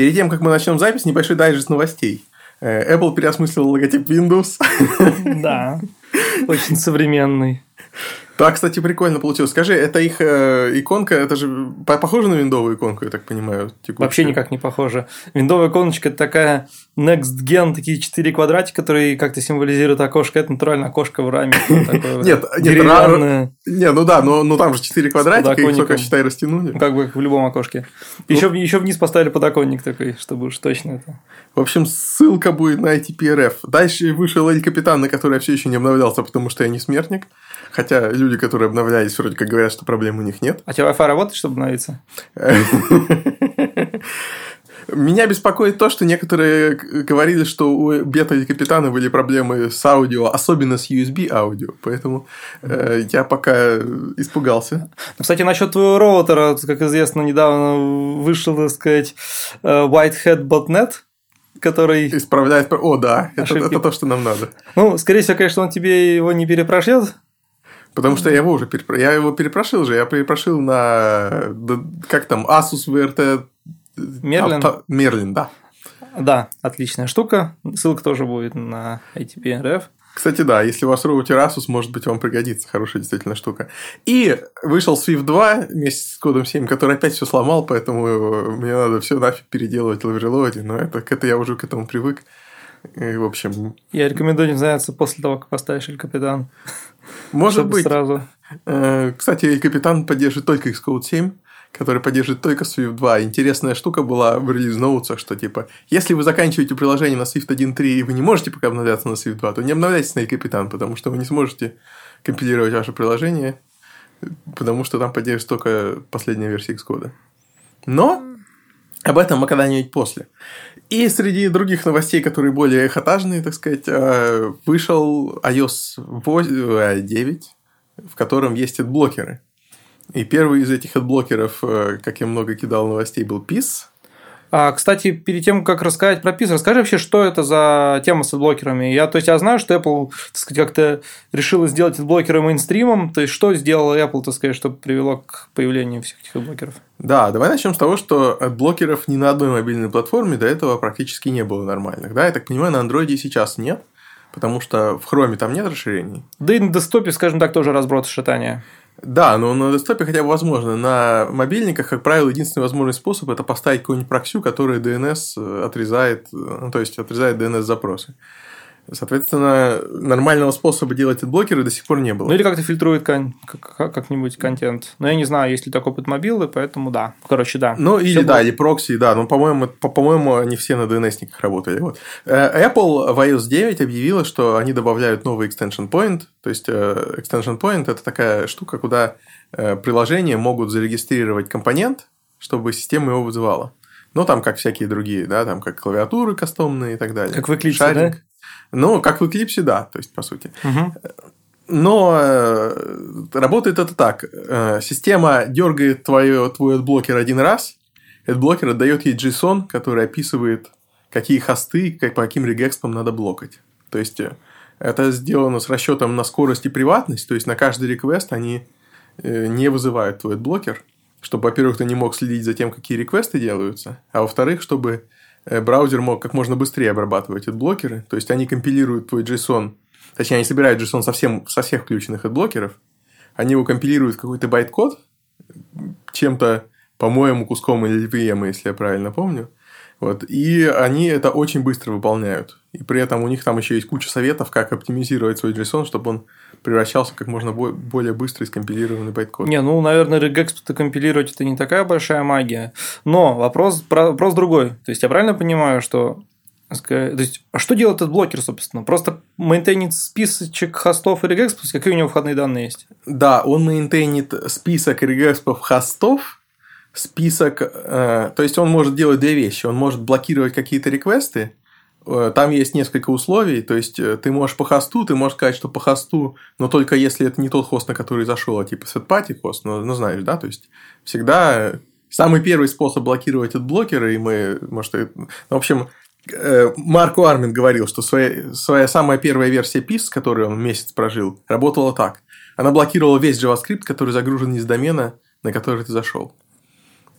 Перед тем, как мы начнем запись, небольшой дайджест новостей. Э, Apple переосмыслил логотип Windows. Да, очень современный. Да, кстати, прикольно получилось. Скажи, это их э, иконка, это же похоже на виндовую иконку, я так понимаю? Текущую? Вообще никак не похоже. Виндовая иконочка – это такая next gen, такие четыре квадратика, которые как-то символизируют окошко. Это натурально окошко в раме. Нет, нет, не, ну да, но там же четыре квадратика, их только, считай, растянули. Как бы в любом окошке. Еще еще вниз поставили подоконник такой, чтобы уж точно это. В общем, ссылка будет на ITPRF. Дальше вышел Эль Капитан, на который я все еще не обновлялся, потому что я не смертник. Хотя люди, которые обновлялись, вроде как говорят, что проблем у них нет. А тебе Wi-Fi работает, чтобы обновиться? Меня беспокоит то, что некоторые говорили, что у бета и капитана были проблемы с аудио, особенно с USB аудио, поэтому э, я пока испугался. Ну, кстати, насчет твоего роутера, как известно, недавно вышел, так сказать, э, Whitehead Botnet, который... Исправляет... О, да, это, это то, что нам надо. Ну, скорее всего, конечно, он тебе его не перепрошьет, Потому что я его уже перепро... я его перепрошил же, я перепрошил на как там Asus VRT Мерлин. Авто... Мерлин, да. Да, отличная штука. Ссылка тоже будет на ATP Кстати, да, если у вас роутер Asus, может быть, вам пригодится. Хорошая действительно штука. И вышел Swift 2 вместе с кодом 7, который опять все сломал, поэтому мне надо все нафиг переделывать в Overload. Но это, это я уже к этому привык. И, в общем... Я рекомендую не заняться после того, как поставишь Эль Капитан. Может быть. сразу. Э, кстати, Капитан поддерживает только Xcode 7 который поддерживает только Swift 2. Интересная штука была в релиз ноутсах, что типа, если вы заканчиваете приложение на Swift 1.3 и вы не можете пока обновляться на Swift 2, то не обновляйтесь на Капитан, потому что вы не сможете компилировать ваше приложение, потому что там поддерживается только последняя версия Xcode. Но об этом мы когда-нибудь после. И среди других новостей, которые более ажиотажные, так сказать, э, вышел iOS 9, э, в котором есть блокеры. И первый из этих адблокеров, э, как я много кидал новостей, был Peace. А, кстати, перед тем, как рассказать про Peace, расскажи вообще, что это за тема с адблокерами. Я, то есть, я знаю, что Apple, так сказать, как-то решила сделать adblocker ы мейнстримом. То есть, что сделала Apple, так сказать, чтобы привело к появлению всех этих adblocker ов? Да, давай начнем с того, что adblocker ов ни на одной мобильной платформе до этого практически не было нормальных. Да, я так понимаю, на Android сейчас нет, потому что в Chrome там нет расширений. Да и на десктопе, скажем так, тоже разброд шатания. Да, но на десктопе хотя бы возможно. На мобильниках, как правило, единственный возможный способ это поставить какую-нибудь проксю, которая DNS отрезает, ну, то есть отрезает DNS-запросы. Соответственно, нормального способа делать блокеры до сих пор не было. Ну или как-то фильтрует кон- как-нибудь контент. Но я не знаю, есть ли такой опыт мобилы, поэтому да. Короче, да. Ну или Все да, было. или прокси, да. Но, по-моему, по-моему, они все на DNS-никах работали. Вот. Э, Apple в iOS 9 объявила, что они добавляют новый extension point. То есть, э, extension point – это такая штука, куда э, приложения могут зарегистрировать компонент, чтобы система его вызывала. Ну, там как всякие другие, да, там как клавиатуры кастомные и так далее. Как в Eclipse, sharing. да? Ну, как в Eclipse, да, то есть, по сути. Угу. Но э, работает это так. Э, система дергает твое, твой adblocker один раз, этот блокер отдает ей JSON, который описывает, какие хосты, как, по каким regexp ам надо блокать. То есть, э, это сделано с расчетом на скорость и приватность, то есть, на каждый request они не вызывают твой блокер, чтобы, во-первых, ты не мог следить за тем, какие request ы делаются, а во-вторых, чтобы браузер мог как можно быстрее обрабатывать блокеры, То есть, они компилируют твой JSON, точнее, они собирают JSON совсем, со всех включенных блокеров, они его компилируют в какой-то байт-код, чем-то, по-моему, куском LLVM, если я правильно помню. Вот. И они это очень быстро выполняют. И при этом у них там еще есть куча советов, как оптимизировать свой JSON, чтобы он превращался как можно более быстро скомпилированный байткод. Не, ну, наверное, regex компилировать это не такая большая магия. Но вопрос, вопрос другой. То есть, я правильно понимаю, что то есть, а что делает этот блокер, собственно? Просто maintain ит списочек хостов и regexp ов, какие у него входные данные есть? Да, он maintain ит список regexp ов хостов, список... Э, то есть, он может делать две вещи. Он может блокировать какие-то request ы, там есть несколько условий, то есть э, ты можешь по хосту, ты можешь сказать, что по хосту, но только если это не тот хост, на который зашел, а типа setparty хост, ну, ну знаешь, да, то есть всегда самый первый способ блокировать от блокера, и мы, может, ну, в общем, э, Марко Армин говорил, что своя, своя самая первая версия PIS, с которой он месяц прожил, работала так. Она блокировала весь JavaScript, который загружен из домена, на который ты зашел.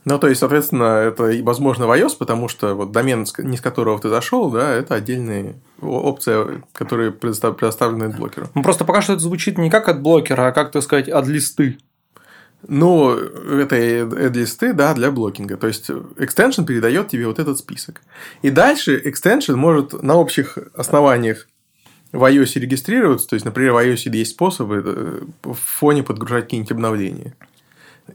Ну, то есть, соответственно, это возможно в iOS, потому что вот домен, не с которого ты зашел, да, это отдельная опция, которая предоставлена блокеру. Ну, просто пока что это звучит не как от блокера, а как, так сказать, от листы. Ну, это add-листы, да, для блокинга. То есть, extension передает тебе вот этот список. И дальше extension может на общих основаниях в iOS регистрироваться. То есть, например, в iOS есть способы э, в фоне подгружать какие-нибудь обновления.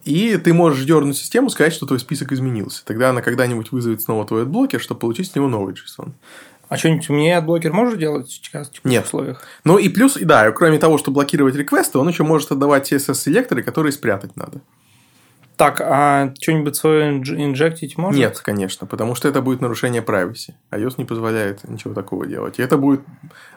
И ты можешь дернуть систему, сказать, что твой список изменился. Тогда она когда-нибудь вызовет снова твой блокер, чтобы получить с него новый JSON. А что-нибудь мне блокер может делать сейчас в Нет. условиях? Ну и плюс, да, кроме того, что блокировать реквесты, он еще может отдавать CSS-селекторы, которые спрятать надо. Так, а что-нибудь свое инжектить может? Нет, конечно, потому что это будет нарушение privacy. iOS не позволяет ничего такого делать. И это будет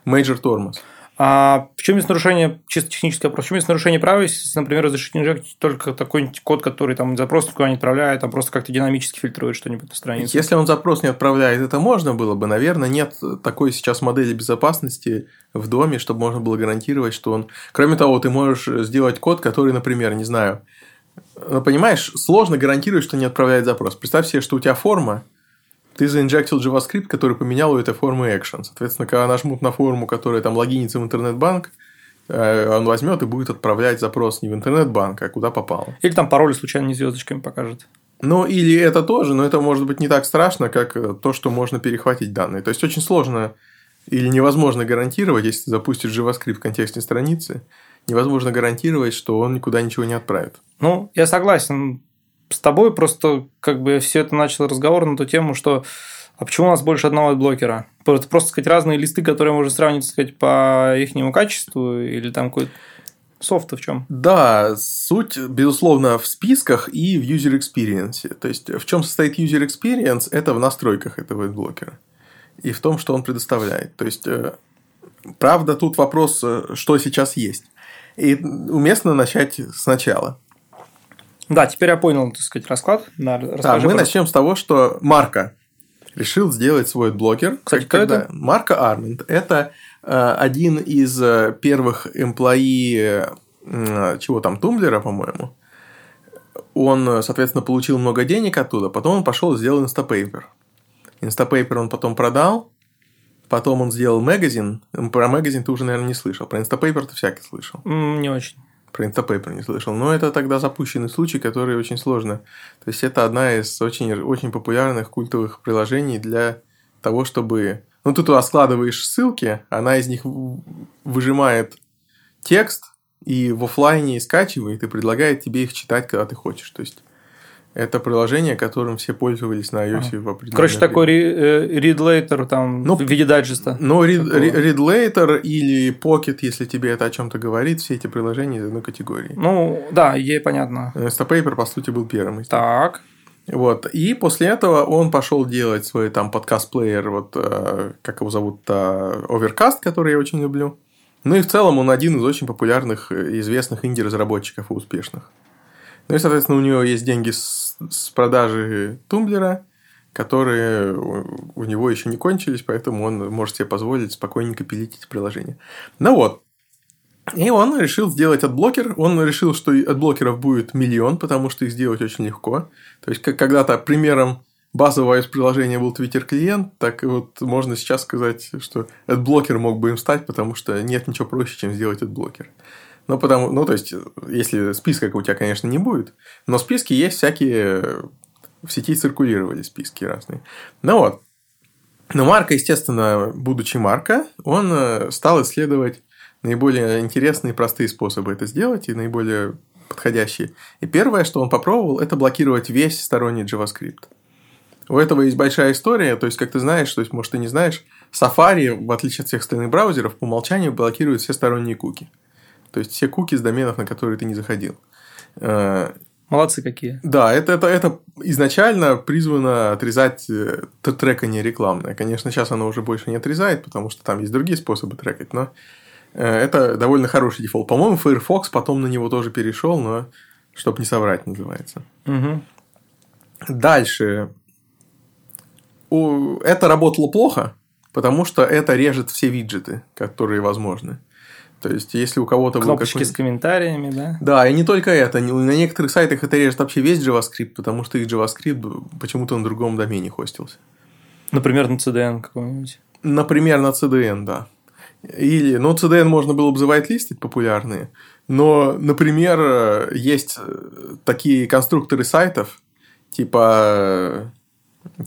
major тормоз. А в чем есть нарушение, чисто техническое вопрос, в чем есть нарушение права, если, например, разрешить только такой код, который там запрос никуда не отправляет, а просто как-то динамически фильтрует что-нибудь на странице? Если он запрос не отправляет, это можно было бы, наверное, нет такой сейчас модели безопасности в доме, чтобы можно было гарантировать, что он... Кроме того, ты можешь сделать код, который, например, не знаю, ну, понимаешь, сложно гарантировать, что не отправляет запрос. Представь себе, что у тебя форма, ты заинжектил JavaScript, который поменял у этой формы action. Соответственно, когда нажмут на форму, которая там логинится в интернет-банк, э, он возьмет и будет отправлять запрос не в интернет-банк, а куда попало. Или там пароли случайно не звездочками покажет. Ну, или это тоже, но это может быть не так страшно, как то, что можно перехватить данные. То есть, очень сложно или невозможно гарантировать, если ты запустишь JavaScript в контексте страницы, невозможно гарантировать, что он никуда ничего не отправит. Ну, я согласен с тобой просто как бы все это начал разговор на ту тему, что а почему у нас больше одного блокера? Это просто сказать разные листы, которые можно сравнить, сказать, по их качеству или там какой-то софта в чем? Да, суть, безусловно, в списках и в user experience. То есть, в чем состоит user experience, это в настройках этого блокера. И в том, что он предоставляет. То есть, э, правда, тут вопрос, э, что сейчас есть. И уместно начать сначала. Да, теперь я понял, так сказать, расклад. Да, да мы начнем с того, что Марка решил сделать свой блогер. Кстати, кто когда... это? Марка Армент. Это э, один из э, первых эмплои, э, чего там, Тумблера, по-моему. Он, соответственно, получил много денег оттуда, потом он пошел и сделал Instapaper. Instapaper он потом продал, потом он сделал магазин. Про магазин ты уже, наверное, не слышал. Про Instapaper ты всякий слышал. Не очень. Про Instapaper не слышал. Но это тогда запущенный случай, который очень сложно. То есть, это одна из очень, очень популярных культовых приложений для того, чтобы... Ну, ты туда складываешь ссылки, она из них выжимает текст и в офлайне скачивает и предлагает тебе их читать, когда ты хочешь. То есть, это приложение, которым все пользовались на iOS а. в определенном Короче, такой э, read later там ну, в виде дайджеста. Ну, later или Pocket, если тебе это о чем-то говорит, все эти приложения из одной категории. Ну, да, ей понятно. Instapaper, по сути, был первым. Так. Вот. И после этого он пошел делать свой там подкаст-плеер, вот э, как его зовут, э, Overcast, который я очень люблю. Ну и в целом он один из очень популярных и известных инди-разработчиков и успешных. Ну и, соответственно, у него есть деньги с, с продажи Tumblr а, которые у него еще не кончились, поэтому он может себе позволить спокойненько пилить эти приложения. Ну вот. И он решил сделать adblocker. Он решил, что adblocker ов будет миллион, потому что их сделать очень легко. То есть, когда-то примером базового приложения был Twitter клиент, так вот можно сейчас сказать, что adblocker мог бы им стать, потому что нет ничего проще, чем сделать adblocker. Ну, потому, ну, то есть, если списка у тебя, конечно, не будет, но списки есть всякие, в сети циркулировали списки разные. Ну вот. Но Марка, естественно, будучи Марка, он э, стал исследовать наиболее интересные и простые способы это сделать и наиболее подходящие. И первое, что он попробовал, это блокировать весь сторонний JavaScript. У этого есть большая история, то есть, как ты знаешь, то есть, может, ты не знаешь, Safari, в отличие от всех остальных браузеров, по умолчанию блокирует все сторонние куки. То есть все куки с доменов, на которые ты не заходил. Э, Молодцы какие. Да, это, это, это изначально призвано отрезать э, трекание рекламное. Конечно, сейчас оно уже больше не отрезает, потому что там есть другие способы трекать, но э, это довольно хороший дефолт. По-моему, Firefox потом на него тоже перешел, но чтобы не соврать, называется. Угу. Дальше. Это работало плохо, потому что это режет все виджеты, которые возможны. То есть, если у кого-то Кнопочки с комментариями, да? Да, и не только это. На некоторых сайтах это режет вообще весь JavaScript, потому что их JavaScript почему-то на другом домене хостился. Например, на CDN какой-нибудь. Например, на CDN, да. Или, ну, CDN можно было бы листить популярные, но, например, есть такие конструкторы сайтов, типа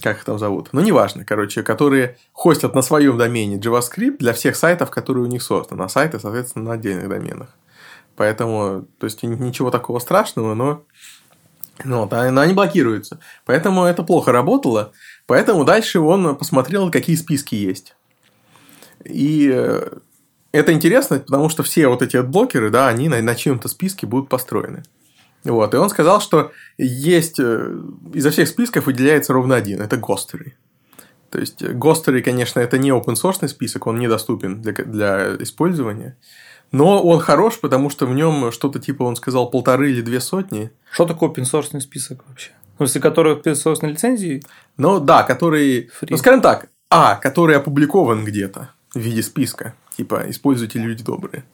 как их там зовут, ну, неважно, короче, которые хостят на своем домене JavaScript для всех сайтов, которые у них созданы, а сайты, соответственно, на отдельных доменах. Поэтому, то есть, ничего такого страшного, но, ну, вот, но они блокируются. Поэтому это плохо работало. Поэтому дальше он посмотрел, какие списки есть. И э, это интересно, потому что все вот эти блокеры, да, они на, на чьем-то списке будут построены. Вот, и он сказал, что есть э, изо всех списков выделяется ровно один, это Гостеры. То есть Гостеры, конечно, это не open source список, он недоступен для, для использования. Но он хорош, потому что в нем что-то типа, он сказал, полторы или две сотни. Что такое open source список вообще? В смысле, который open source лицензии? Ну да, который, Free. ну скажем так, а, который опубликован где-то в виде списка, типа используйте люди добрые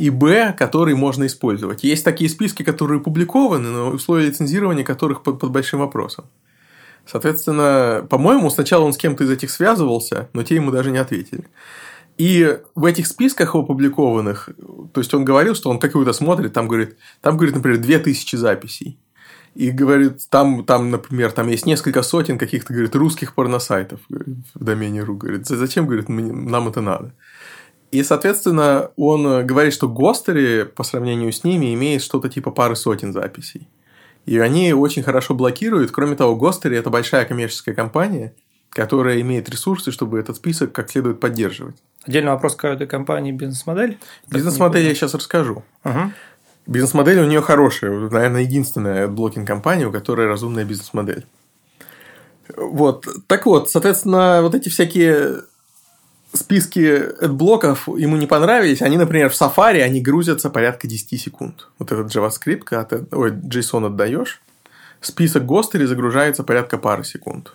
и Б, который можно использовать. Есть такие списки, которые опубликованы, но условия лицензирования которых под, под большим вопросом. Соответственно, по-моему, сначала он с кем-то из этих связывался, но те ему даже не ответили. И в этих списках опубликованных, то есть он говорил, что он какую-то смотрит, там говорит, там говорит, например, 2000 записей. И говорит, там, там, например, там есть несколько сотен каких-то, говорит, русских порносайтов в домене ру. Говорит, зачем, говорит, нам это надо? И, соответственно, он э, говорит, что Гостери по сравнению с ними имеет что-то типа пары сотен записей. И они очень хорошо блокируют. Кроме того, Гостери – это большая коммерческая компания, которая имеет ресурсы, чтобы этот список как следует поддерживать. Отдельный вопрос к этой компании бизнес-модель. Бизнес-модель я сейчас расскажу. Угу. Бизнес-модель у нее хорошая, наверное, единственная блокинг-компания, у которой разумная бизнес-модель. Вот. Так вот, соответственно, вот эти всякие списки блоков ему не понравились, они, например, в Safari, они грузятся порядка 10 секунд. Вот этот JavaScript, когда ты ой, JSON отдаешь, список Гостери загружается порядка пары секунд.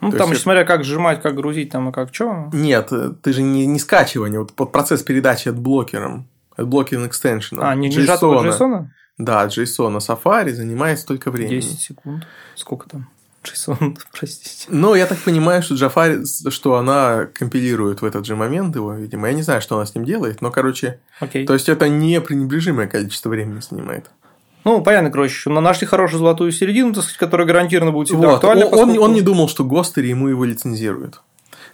Ну, То там это... смотря как сжимать, как грузить, там и как что. Нет, ты же не, не скачивание, вот процесс передачи от блокером, от блокером экстеншена. А, не JSON. JSON? Да, JSON Safari занимает столько времени. 10 секунд. Сколько там? JSON, простите. Ну, я так понимаю, что Jafari, что она компилирует в этот же момент его, видимо. Я не знаю, что она с ним делает, но, короче... Окей. То есть, это не пренебрежимое количество времени занимает. Ну, понятно, короче, но нашли хорошую золотую середину, так сказать, которая гарантированно будет всегда вот. актуальна. Он, поскольку... он не думал, что Гостери ему его лицензируют.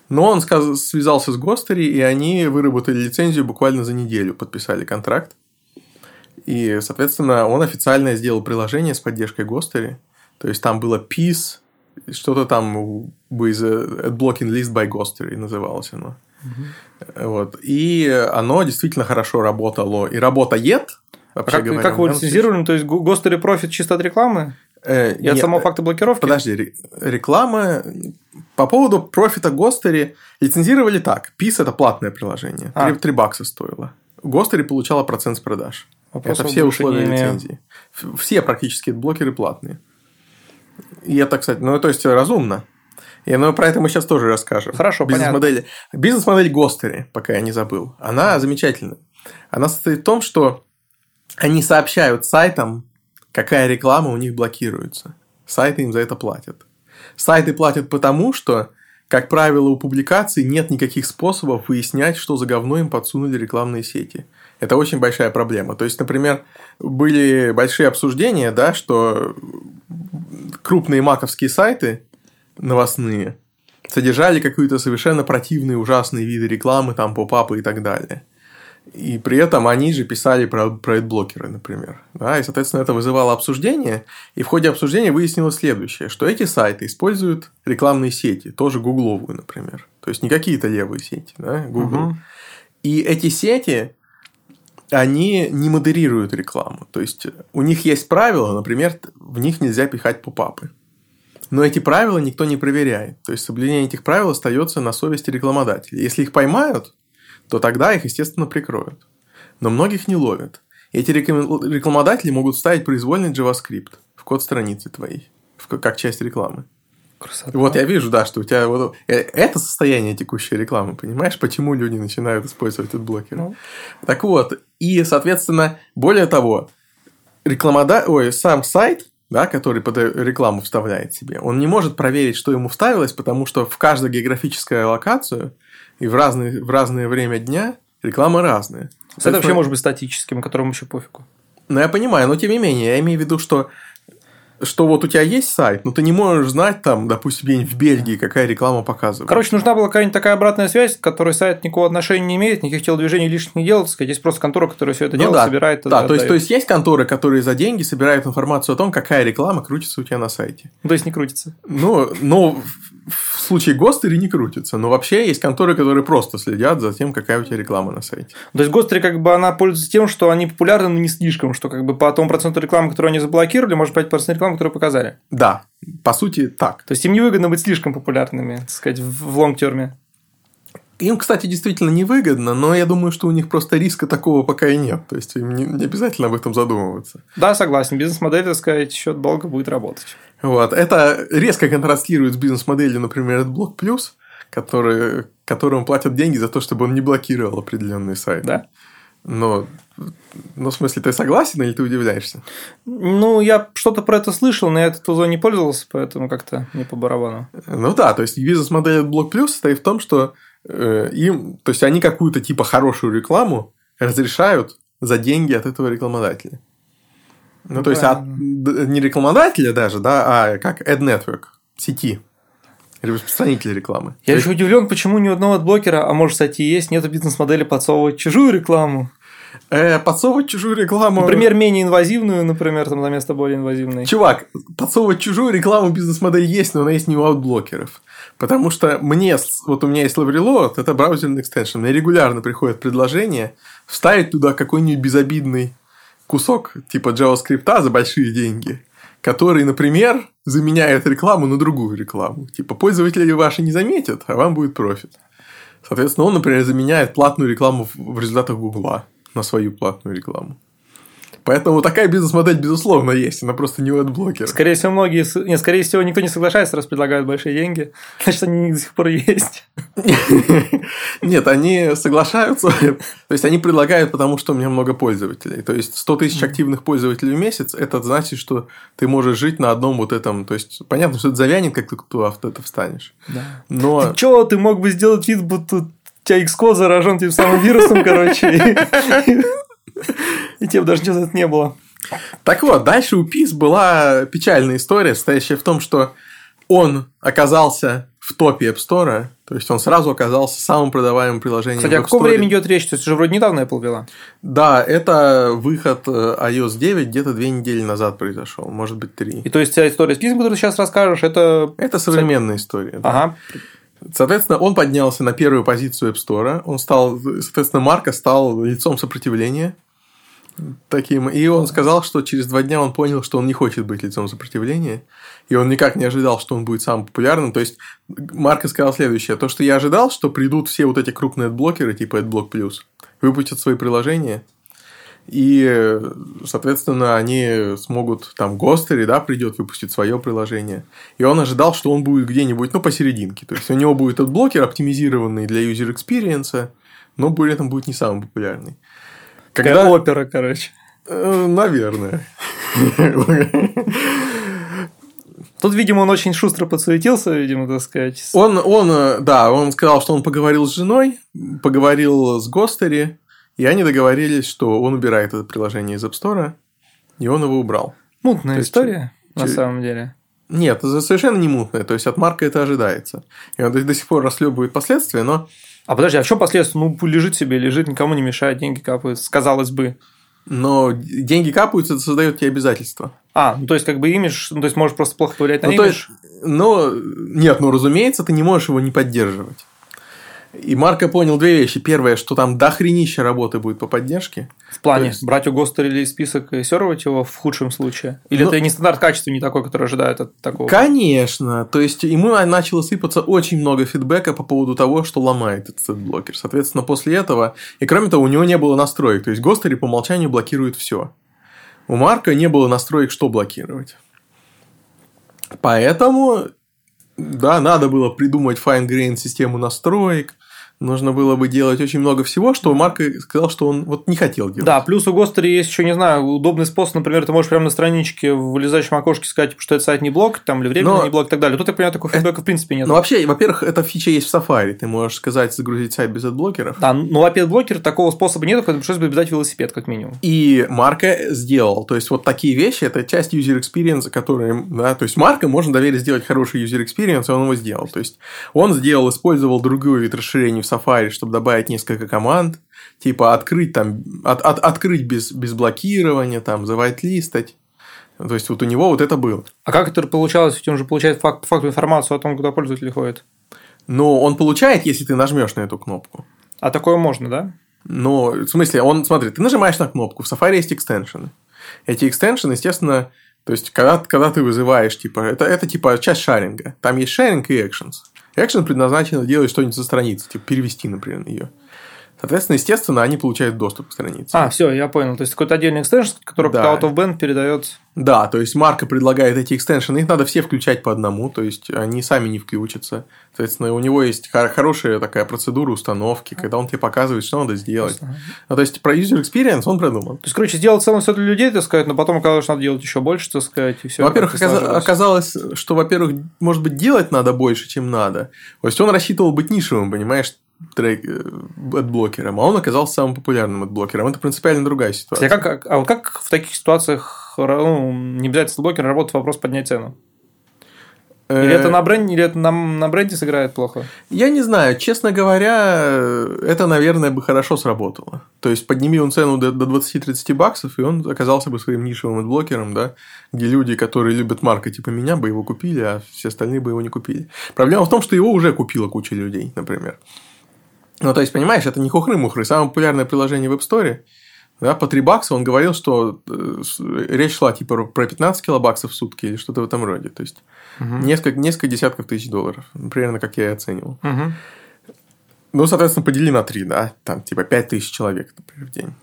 Но он сказ... связался с Гостери, и они выработали лицензию буквально за неделю, подписали контракт. И, соответственно, он официально сделал приложение с поддержкой Гостери. То есть там было Peace, что-то там with blocking list by Ghostery называлось оно. Угу. Вот. И оно действительно хорошо работало. И работает, вообще как, говоря. Как его лицензировали? То есть, Ghostery профит чисто от рекламы? Э, и от самого факта блокировки? Подожди, реклама... По поводу профита Гостери лицензировали так. PIS – это платное приложение. А. 3, 3 бакса стоило. Гостери получала процент с продаж. Вопрос это все условия лицензии. Все практически блокеры платные. И это, кстати, ну, то есть, разумно. И ну, про это мы сейчас тоже расскажем. Хорошо, Бизнес-модель, бизнес-модель Гостери, пока я не забыл, она замечательная. Она состоит в том, что они сообщают сайтам, какая реклама у них блокируется. Сайты им за это платят. Сайты платят потому, что, как правило, у публикаций нет никаких способов выяснять, что за говно им подсунули рекламные сети. Это очень большая проблема. То есть, например, были большие обсуждения, да, что крупные маковские сайты новостные содержали какие-то совершенно противные, ужасные виды рекламы, там, поп-апы и так далее. И при этом они же писали про, про блокеры, например. Да, и, соответственно, это вызывало обсуждение. И в ходе обсуждения выяснилось следующее, что эти сайты используют рекламные сети, тоже гугловую, например. То есть не какие-то левые сети, да, Google. Угу. И эти сети они не модерируют рекламу. То есть, у них есть правила, например, в них нельзя пихать попапы. Но эти правила никто не проверяет. То есть, соблюдение этих правил остается на совести рекламодателей. Если их поймают, то тогда их, естественно, прикроют. Но многих не ловят. Эти рекламодатели могут вставить произвольный JavaScript в код страницы твоей, как часть рекламы. Красота. Вот я вижу, да, что у тебя вот э, это состояние текущей рекламы, понимаешь, почему люди начинают использовать этот блокер. Ну. Так вот, и, соответственно, более того, рекламода... Ой, сам сайт, да, который под рекламу вставляет себе, он не может проверить, что ему вставилось, потому что в каждую географическую локацию и в разные, в разное время дня реклама разная. Это вообще может быть статическим, которому еще пофигу. Ну, я понимаю, но тем не менее, я имею в виду, что что вот у тебя есть сайт, но ты не можешь знать там, допустим, где-нибудь в Бельгии, какая реклама показывает. Короче, нужна была какая-нибудь такая обратная связь, к которой сайт никакого отношения не имеет, никаких телодвижений лишних не делает, есть просто контора, которая все это Ну делает, да, собирает. да, и то есть, то есть есть конторы, которые за деньги собирают информацию о том, какая реклама крутится у тебя на сайте. Ну, то есть не крутится. Ну, но в- случае Гостери не крутится. Но вообще есть конторы, которые просто следят за тем, какая у тебя реклама на сайте. То есть Гостри как бы она пользуется тем, что они популярны, но не слишком, что как бы по тому проценту рекламы, которую они заблокировали, может 5% рекламы, которую показали. Да, по сути, так. То есть им невыгодно быть слишком популярными, так сказать, в лонг-терме. Им, кстати, действительно невыгодно, но я думаю, что у них просто риска такого пока и нет. То есть им не, не обязательно об этом задумываться. Да, согласен, бизнес-модель, так сказать, еще долго будет работать. Вот. Это резко контрастирует с бизнес-моделью, например, AdBlock Plus, который, которому платят деньги за то, чтобы он не блокировал определенные сайты. Да. Но, ну, в смысле, ты согласен или ты удивляешься? Ну, я что-то про это слышал, но я этой тузой не пользовался, поэтому как-то не по барабану. Ну да, то есть бизнес-модель AdBlock Plus состоит в том, что э, им, то есть они какую-то типа хорошую рекламу разрешают за деньги от этого рекламодателя. Ну, то есть от, не рекламодателя даже, да, а как Ad Network, сети, распространитель рекламы. Я еще удивлен, почему ни у одного блокера, а может, кстати, и есть, нет бизнес-модели подсовывать чужую рекламу. Э, подсовывать чужую рекламу. Например, менее инвазивную, например, там на место более инвазивной. Чувак, подсовывать чужую рекламу бизнес-модель есть, но она есть не у adblocker ов. Потому что мне, вот у меня есть LiveReload, это браузерный extension, мне регулярно приходит предложение вставить туда какой-нибудь безобидный кусок типа JavaScript за большие деньги, который, например, заменяет рекламу на другую рекламу. Типа пользователи ваши не заметят, а вам будет профит. Соответственно, он, например, заменяет платную рекламу в результатах Гугла на свою платную рекламу. Поэтому такая бизнес-модель, безусловно, есть. Она просто не у AdBlocker. Скорее всего, многие... Нет, скорее всего, никто не соглашается, раз предлагают большие деньги. Значит, они до сих пор есть. Нет, они соглашаются. То есть, они предлагают, потому что у меня много пользователей. То есть, 100 тысяч активных пользователей в месяц, это значит, что ты можешь жить на одном вот этом. То есть, понятно, что это завянет, как ты туда это встанешь. Да. Но... Че, ты мог бы сделать вид, будто тебя Xcode заражен тем самым вирусом, короче. и- тебе даже ничего за это не было. Так вот, дальше у PIS была печальная история, состоящая в том, что он оказался в топе App Store, то есть он сразу оказался самым продаваемым приложением Кстати, в о App каком Store. времени идет речь? То есть, уже вроде недавно Apple вела. Да, это выход э, iOS 9 где-то две недели назад произошел, может быть, три. И то есть, вся история с письмом, которую ты сейчас расскажешь, это... Это современная история. да. Ага. Соответственно, он поднялся на первую позицию App Store. Он стал, соответственно, Марка стал лицом сопротивления таким. И он сказал, что через два дня он понял, что он не хочет быть лицом сопротивления. И он никак не ожидал, что он будет самым популярным. То есть, Марка сказал следующее. То, что я ожидал, что придут все вот эти крупные блокеры типа AdBlock Plus, выпустят свои приложения, и, соответственно, они смогут, там, Гостери, да, придет, выпустит свое приложение. И он ожидал, что он будет где-нибудь, ну, посерединке. То есть, у него будет этот блокер, оптимизированный для user experience, но при этом будет не самый популярный. Когда... опера, короче. Э, Наверное. Тут, видимо, он очень шустро подсуетился, видимо, так сказать. Он, он, э, да, он сказал, что он поговорил с женой, поговорил с Гостери, и они договорились, что он убирает это приложение из App Store, и он его убрал. Мутная то есть, история, на через- самом деле. Нет, это совершенно не мутное. То есть от Марка это ожидается. И он до, до сих пор расхлебывает последствия, но А подожди, а в чем последствия? Ну, лежит себе, лежит, никому не мешает, деньги капают, казалось бы. но деньги капаются, это создает тебе обязательства. А, ну то есть, как бы имидж, ну то есть, может просто плохо повлиять на Ну, то имидж. есть, но нет, ну разумеется, ты не можешь его не поддерживать. И Марко понял две вещи. Первое, что там дохренища работы будет по поддержке. В плане то есть- брать у Гостера список и сервировать его в худшем случае? Или Ну- это не стандарт качества не такой, который ожидают от такого? Конечно. То есть ему начало сыпаться очень много фидбэка по поводу того, что ломает этот блокер. Соответственно, после этого... И кроме того, у него не было настроек. То есть Гостери по умолчанию блокирует все. У Марка не было настроек, что блокировать. Поэтому Да, надо было придумать fine-grain систему настроек, нужно было бы делать очень много всего, что Марк сказал, что он вот не хотел делать. Да, плюс у Гостери есть еще, не знаю, удобный способ, например, ты можешь прямо на страничке в вылезающем окошке сказать, что это сайт не блок, там, или временный Но- не блок и так далее. Тут, я понимаю, такого фидбэка в принципе нет. Ну, вообще, во-первых, эта фича есть в Safari. Ты можешь сказать загрузить сайт без adblocker ов. Да, в блокер такого способа нет, поэтому пришлось бы изобретать велосипед, как минимум. И Марко сделал. То есть, вот такие вещи – это часть user experience, которые, да, то есть, Марко можно доверить сделать хороший user experience, и он его сделал. То есть, он сделал, использовал другой вид расширений в Safari, чтобы добавить несколько команд, типа открыть там, от, от- открыть без, без блокирования, там, за whitelist ать. То есть, вот у него вот это было. А как это получалось? Он же получает факт, по факту информацию о том, куда пользователь ходит. Но он получает, если ты нажмешь на эту кнопку. А такое можно, да? Но, в смысле, он, смотри, ты нажимаешь на кнопку, в Safari есть экстеншены. Эти экстеншены, естественно, то есть, когда, когда ты вызываешь, типа, это, это типа часть шаринга. Там есть шаринг и actions. Action предназначено делать что-нибудь со страницы, типа перевести, например, ее. Соответственно, естественно, они получают доступ к странице. А, все, я понял. То есть какой-то отдельный экстеншн, который Да. out of band передает. Да, то есть Марка предлагает эти экстеншены, их надо все включать по одному, то есть они сами не включатся. Соответственно, у него есть хор- хорошая такая процедура установки, когда он тебе показывает, что надо сделать. Ну, то есть про user experience он продумал. То есть, короче, сделал целом все для людей, так сказать, но потом оказалось, что надо делать еще больше, так сказать, и все. во-первых, оказа- оказалось, что, во-первых, может быть, делать надо больше, чем надо. То есть он рассчитывал быть нишевым, понимаешь, трек, э, adblocker ом, а он оказался самым популярным adblocker ом. Это принципиально другая ситуация. А как, а вот как в таких ситуациях ну, не обязательно блокер работает вопрос поднять цену? Или это Э, на бренде, или это на, на бренде сыграет плохо? Я не знаю, честно говоря, это, наверное, бы хорошо сработало. То есть, подними он цену до, до 20-30 баксов, и он оказался бы своим нишевым adblocker ом, да, где люди, которые любят Марко типа меня, бы его купили, а все остальные бы его не купили. Проблема в том, что его уже купила куча людей, например. Ну, то есть, понимаешь, это не хухры-мухры. Самое популярное приложение в App Store, да, по 3 бакса он говорил, что э, речь шла типа про 15 килобаксов в сутки или что-то в этом роде. То есть, несколько, несколько десятков тысяч долларов. Примерно как я и оценивал. Мгм. Ну, соответственно, подели на 3, да? Там, типа, 5 тысяч человек, например, в день.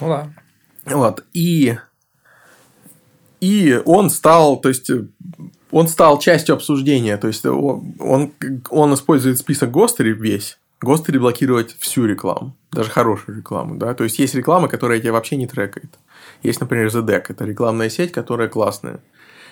Ну да. Вот. И, и он стал, то есть, он стал частью обсуждения. То есть, он, он, он использует список Гостери весь. Гостери блокировать всю рекламу. Даже хорошую рекламу, да? То есть, есть реклама, которая тебя вообще не трекает. Есть, например, ZDEC. Это рекламная сеть, которая классная.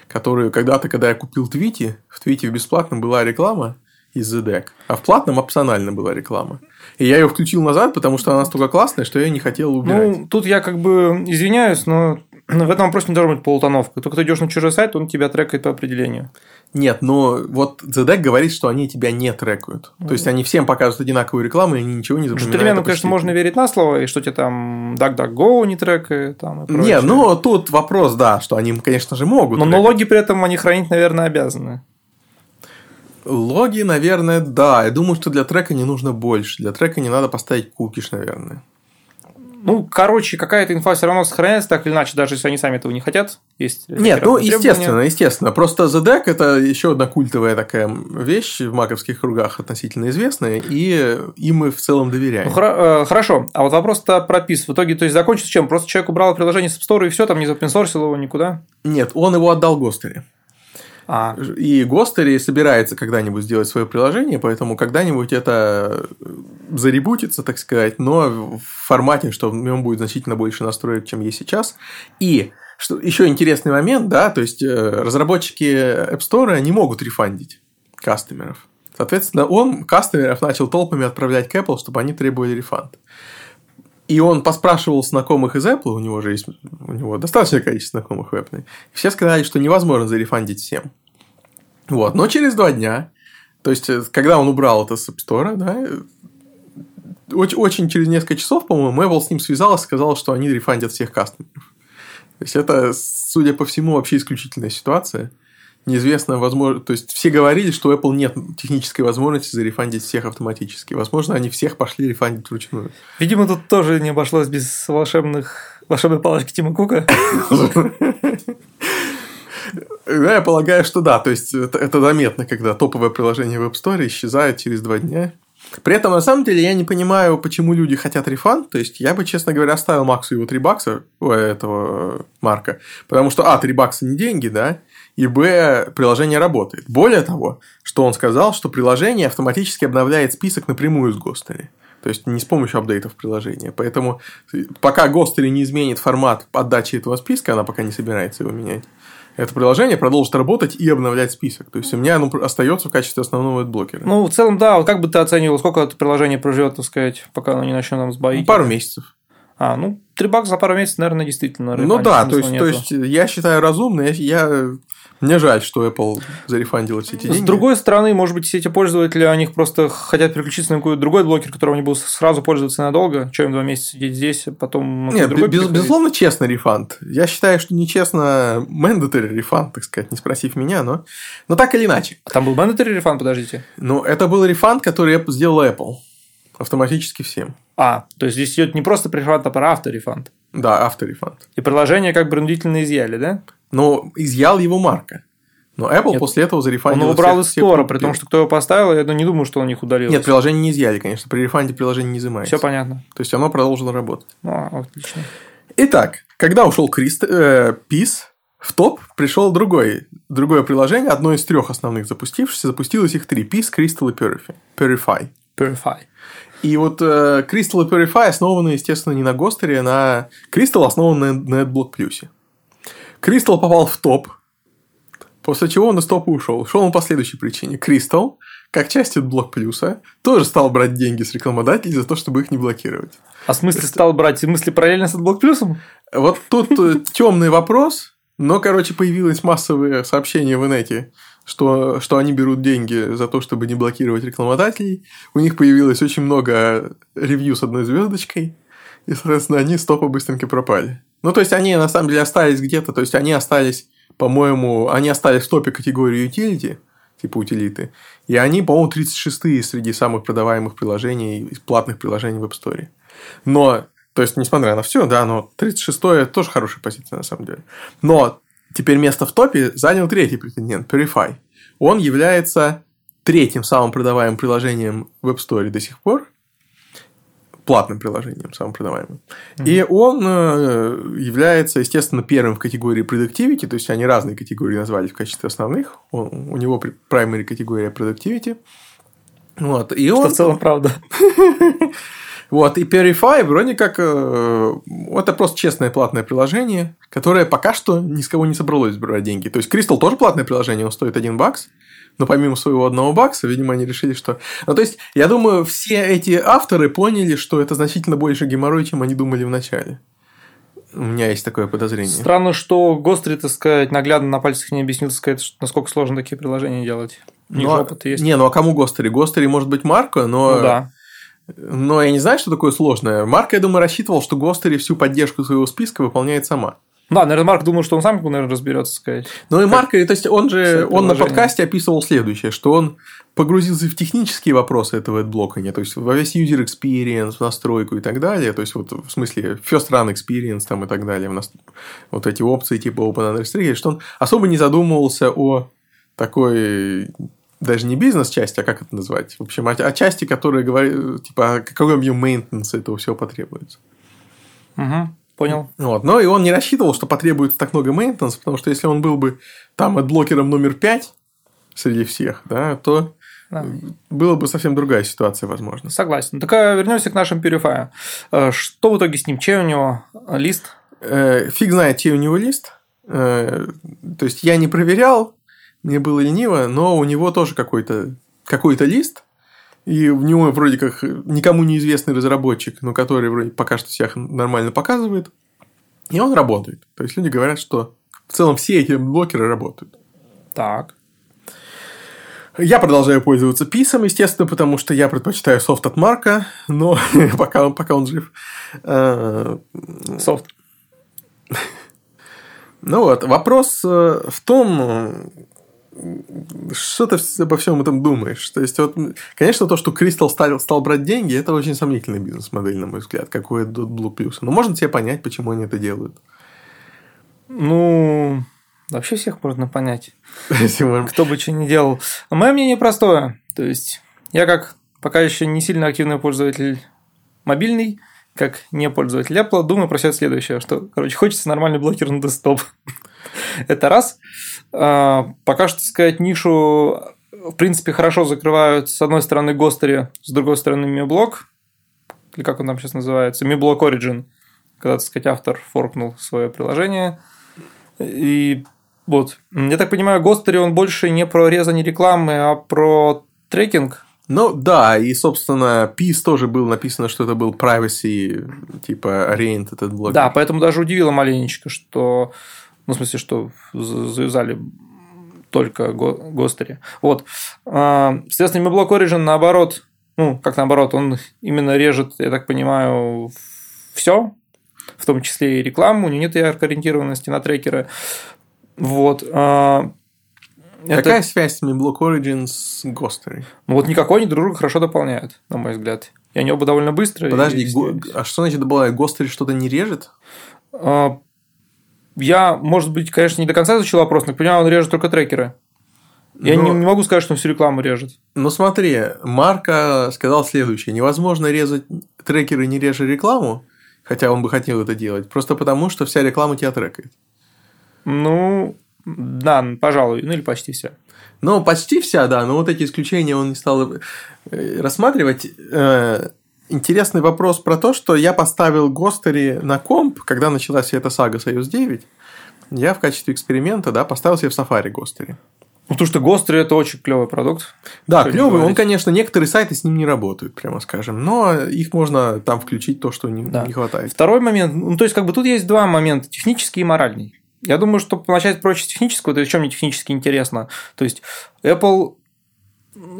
Которую когда-то, когда я купил Твити, в Твите в бесплатном была реклама из ZDEC, а в платном опционально была реклама. И я ее включил назад, потому что она настолько классная, что я не хотел убирать. Ну, тут я как бы извиняюсь, но в этом вопросе не должна быть полутоновка. Только ты идешь на чужой сайт, он тебя трекает по определению. Нет, но вот ZDEC говорит, что они тебя не трекают. То есть, они всем показывают одинаковую рекламу, и они ничего не запоминают. Джентльменам, о конечно, можно верить на слово, и что тебе там DuckDuckGo не трекает. Там, и Не, прочее. ну тут вопрос, да, что они, конечно же, могут. Но трекать. налоги при этом они хранить, наверное, обязаны. Логи, наверное, да. Я думаю, что для трека не нужно больше. Для трека не надо поставить кукиш, наверное. Ну, короче, какая-то инфа все равно сохраняется так или иначе, даже если они сами этого не хотят. Есть Нет, ну, естественно, естественно. Просто ZDEC – это еще одна культовая такая вещь в маковских кругах относительно известная, и им мы в целом доверяем. Ну, хра- э, хорошо, а вот вопрос-то пропис. В итоге, то есть, закончится чем? Просто человек убрал приложение с App Store и все, там не запенсорсил его никуда? Нет, он его отдал Гостери. А, И Гостери собирается когда-нибудь сделать свое приложение, поэтому когда-нибудь это заребутится, так сказать, но в формате, что в нем будет значительно больше настроек, чем есть сейчас. И что еще интересный момент, да, то есть э, разработчики App Store не могут рефандить кастомеров. Соответственно, он кастомеров начал толпами отправлять к Apple, чтобы они требовали рефанд. И он поспрашивал знакомых из Apple, у него же есть него достаточное количество знакомых в Apple. Все сказали, что невозможно зарефандить всем. Вот. Но через два дня, то есть, э, когда он убрал это с App Store, да, э, очень, очень через несколько часов, по-моему, Apple с ним связалась и сказала, что они рефандят всех кастомеров. То есть, это, судя по всему, вообще исключительная ситуация. Неизвестно, возможно... То есть, все говорили, что у Apple нет технической возможности зарефандить всех автоматически. Возможно, они всех пошли рефандить вручную. видимо, тут тоже не обошлось без волшебных волшебной палочки Тима Кука. Да, я полагаю, что да. То есть, это, это заметно, когда топовое приложение в App Store исчезает через два дня. При этом, на самом деле, я не понимаю, почему люди хотят рефанд. То есть, я бы, честно говоря, оставил Максу его 3 бакса, у этого Марка. Потому что, а, 3 бакса не деньги, да, и б, приложение работает. Более того, что он сказал, что приложение автоматически обновляет список напрямую с Гостери. То есть не с помощью апдейтов приложения. Поэтому пока Гостери не изменит формат отдачи этого списка, она пока не собирается его менять, это приложение продолжит работать и обновлять список. То есть у меня оно остается в качестве основного блокера. Ну, в целом, да, вот как бы ты оценивал, сколько это приложение проживет, так сказать, пока оно не начнет нам сбоить? Ну, пару месяцев. А, ну, 3 бакса за пару месяцев, наверное, действительно. Ну да, то есть, то есть я считаю разумно, я, я мне жаль, что Apple зарефандила все эти деньги. С другой стороны, может быть, все эти пользователи, они просто хотят переключиться на какой-то другой блокер, которым они будут сразу пользоваться надолго. Чем им два месяца сидеть здесь, а потом... Нет, другой без, безусловно, честный рефанд. Я считаю, что нечестно mandatory рефанд, так сказать, не спросив меня, но, но так или иначе. А там был mandatory рефанд, подождите? Ну, это был рефанд, который сделала Apple. Автоматически всем. А, то есть здесь идет не просто пререфанд, а про авторефанд. Да, авторефанд. И приложение как бы принудительно изъяли, да? Но изъял его марка. Но Apple Нет, после этого зарефандил. Он его убрал из стора, при том, что кто его поставил, я не думаю, что он их удалил. Нет, приложение не изъяли, конечно. При рефанде приложение не изымается. Все понятно. То есть оно продолжило работать. Ну, отлично. Итак, когда ушел Крист, э, PIS, в топ пришел другой, другое приложение, одно из трех основных запустившихся. Запустилось их три. PIS, Crystal и Purify. Purify. Purify. И вот э, Crystal и Purify основаны, естественно, не на Гостере, а на... Crystal основан на, на AdBlock Plus. Crystal попал в топ, после чего он из топа ушел. Ушел он по следующей причине. Crystal, как часть AdBlock Plus, тоже стал брать деньги с рекламодателей за то, чтобы их не блокировать. А в смысле стал брать? В смысле параллельно с AdBlock Plus? Вот тут э, темный вопрос, но, короче, появилось массовые сообщения в инете что, что они берут деньги за то, чтобы не блокировать рекламодателей. У них появилось очень много ревью с одной звездочкой, и, соответственно, они с топа быстренько пропали. Ну, то есть, они на самом деле остались где-то, то есть, они остались, по-моему, они остались в топе категории utility, типа утилиты, и они, по-моему, 36-е среди самых продаваемых приложений, платных приложений в App Store. Но, то есть, несмотря на все, да, но 36-е тоже хорошая позиция, на самом деле. Но Теперь место в топе занял третий претендент – Purify. Он является третьим самым продаваемым приложением в App Store до сих пор, платным приложением, самым продаваемым. Mm-hmm. И он э, является, естественно, первым в категории Productivity, то есть они разные категории назвали в качестве основных. Он, у него primary категория Productivity. Вот, и Что он... в целом правда. Вот, и Purify вроде как э, это просто честное платное приложение, которое пока что ни с кого не собралось брать деньги. То есть Crystal тоже платное приложение, он стоит 1 бакс, но помимо своего одного бакса, видимо, они решили, что... Ну, то есть, я думаю, все эти авторы поняли, что это значительно больше геморрой, чем они думали в начале. У меня есть такое подозрение. Странно, что Гостри, так сказать, наглядно на пальцах не объяснил, так сказать, насколько сложно такие приложения делать. У них ну, опыт есть. Не, ну а кому Гостри? Гостри может быть Марко, но... Ну, да. Но я не знаю, что такое сложное. Марк, я думаю, рассчитывал, что Гостери всю поддержку своего списка выполняет сама. Да, наверное, Марк думал, что он сам, наверное, разберется, сказать. Ну и Марк, то есть он же, он на подкасте описывал следующее, что он погрузился в технические вопросы этого блокания, то есть во весь user experience, в настройку и так далее, то есть вот в смысле first run experience там и так далее, вот эти опции типа open unrestricted, что он особо не задумывался о такой даже не бизнес-часть, а как это назвать? В общем, о, части, которые говорят, типа, какой объем мейнтенса этого всего потребуется. Угу, понял. Вот. Но и он не рассчитывал, что потребуется так много мейнтенса, потому что если он был бы там от блокером номер 5 среди всех, да, то да. была бы совсем другая ситуация, возможно. Согласен. Так а вернемся к нашему Purify. Э, что в итоге с ним? Чей у него лист? Э, фиг знает, чей у него лист. Э, то есть я не проверял, мне было лениво, но у него тоже какой-то какой-то лист, и в него вроде как никому неизвестный разработчик, но который вроде пока что всех нормально показывает, и он работает. То есть люди говорят, что в целом все эти блокеры работают. Так. Я продолжаю пользоваться писом, естественно, потому что я предпочитаю софт от Марка, но пока, он, пока он жив. Э, софт. Ну вот, вопрос э, в том, что ты обо всем этом думаешь? То есть, вот, конечно, то, что Кристал стал, стал брать деньги, это очень сомнительный бизнес-модель, на мой взгляд, какой это Blue Plus. Но можно себе понять, почему они это делают. Ну, вообще всех можно понять. Кто бы что ни делал. Мое мнение простое. То есть, я как пока еще не сильно активный пользователь мобильный, как не пользователь Apple, думаю про все следующее, что, короче, хочется нормальный блокер на десктоп. Это раз. А, пока что, сказать, нишу в принципе, хорошо закрывают с одной стороны Гостери, с другой стороны Миблок, или как он там сейчас называется, Миблок Origin, когда, так сказать, автор форкнул свое приложение. И вот, я так понимаю, Гостери он больше не про резание рекламы, а про трекинг. Ну да, и, собственно, PIS тоже был написано, что это был privacy, типа, oriented этот блок. Да, поэтому даже удивило маленечко, что, ну, в смысле, что завязали только Гостери. Вот. А, соответственно, Miblock Origin наоборот, ну, как наоборот, он именно режет, я так понимаю, все, в том числе и рекламу, у него нет яркой ориентированности на трекеры. Вот. А, Какая это... связь Miblock Origin с Ghostery? Ну, вот никакой, они друг друга хорошо дополняют, на мой взгляд. И они оба довольно быстро. Подожди, го... а что значит добавляет? Ghostery что-то не режет? А, я, может быть, конечно, не до конца изучил вопрос, но понимаю, он режет только трекеры. Я но... не, не могу сказать, что он всю рекламу режет. Ну смотри, Марка сказал следующее. Невозможно резать трекеры, не реже рекламу, хотя он бы хотел это делать, просто потому, что вся реклама тебя трекает. Ну, да, пожалуй, ну или почти вся. Ну, почти вся, да, но вот эти исключения он не стал э, рассматривать. Э, интересный вопрос про то, что я поставил Гостери на комп, когда началась вся эта сага Союз 9. Я в качестве эксперимента да, поставил себе в Safari Гостери. Ну, потому что Гостери это очень клевый продукт. Да, клевый. Он, конечно, некоторые сайты с ним не работают, прямо скажем, но их можно там включить то, что не, да. не хватает. Второй момент, ну, то есть, как бы тут есть два момента: технический и моральный. Я думаю, что начать проще технического, то есть, чем мне технически интересно. То есть, Apple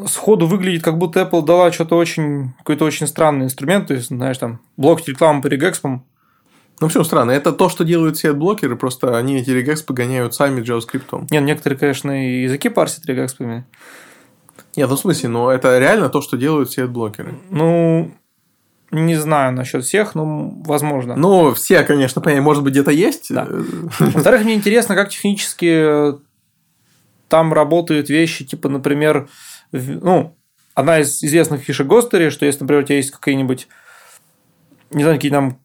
сходу выглядит, как будто Apple дала что-то очень, какой-то очень странный инструмент, то есть, знаешь, там, блок рекламы по регэкспам. Ну, все странно. Это то, что делают все блокеры, просто они эти регэкс погоняют сами JavaScript. Нет, некоторые, конечно, и языки парсят регэкспами. Нет, ну, в смысле, но это реально то, что делают все блокеры. Ну, не знаю насчет всех, но возможно. Ну, все, конечно, понятно, может быть, где-то есть. Да. Во-вторых, мне интересно, как технически там работают вещи, типа, например, ну, одна из известных фишек Гостери, что если, например, у тебя есть какие-нибудь, не знаю, какие там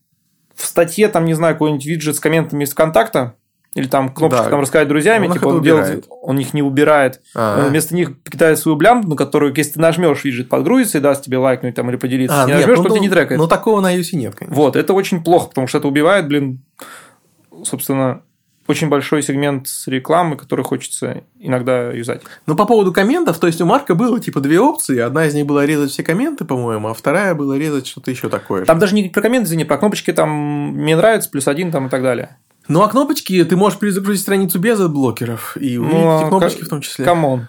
в статье, там, не знаю, какой-нибудь виджет с комментами из ВКонтакта, или там кнопочку да. там рассказать друзьями, он типа он делает, он их не убирает. А-а-а. Он вместо них кидает свою блямбу, на которую, если ты нажмешь, виджет подгрузится и даст тебе лайкнуть там или поделиться. А, не нет, нажмешь, ну, то ну, не трекает. Но такого на iOS нет, конечно. Вот, это очень плохо, потому что это убивает, блин, собственно, очень большой сегмент рекламы, который хочется иногда юзать. Ну, по поводу комментов, то есть у Марко было типа две опции. Одна из них была резать все комменты, по-моему, а вторая была резать что-то еще такое. Там даже не про комменты, извини, про кнопочки там мне нравится, плюс один там и так далее. Ну, а кнопочки ты можешь перезагрузить страницу без блокеров и увидеть ну, кнопочки к... в том числе. Come on.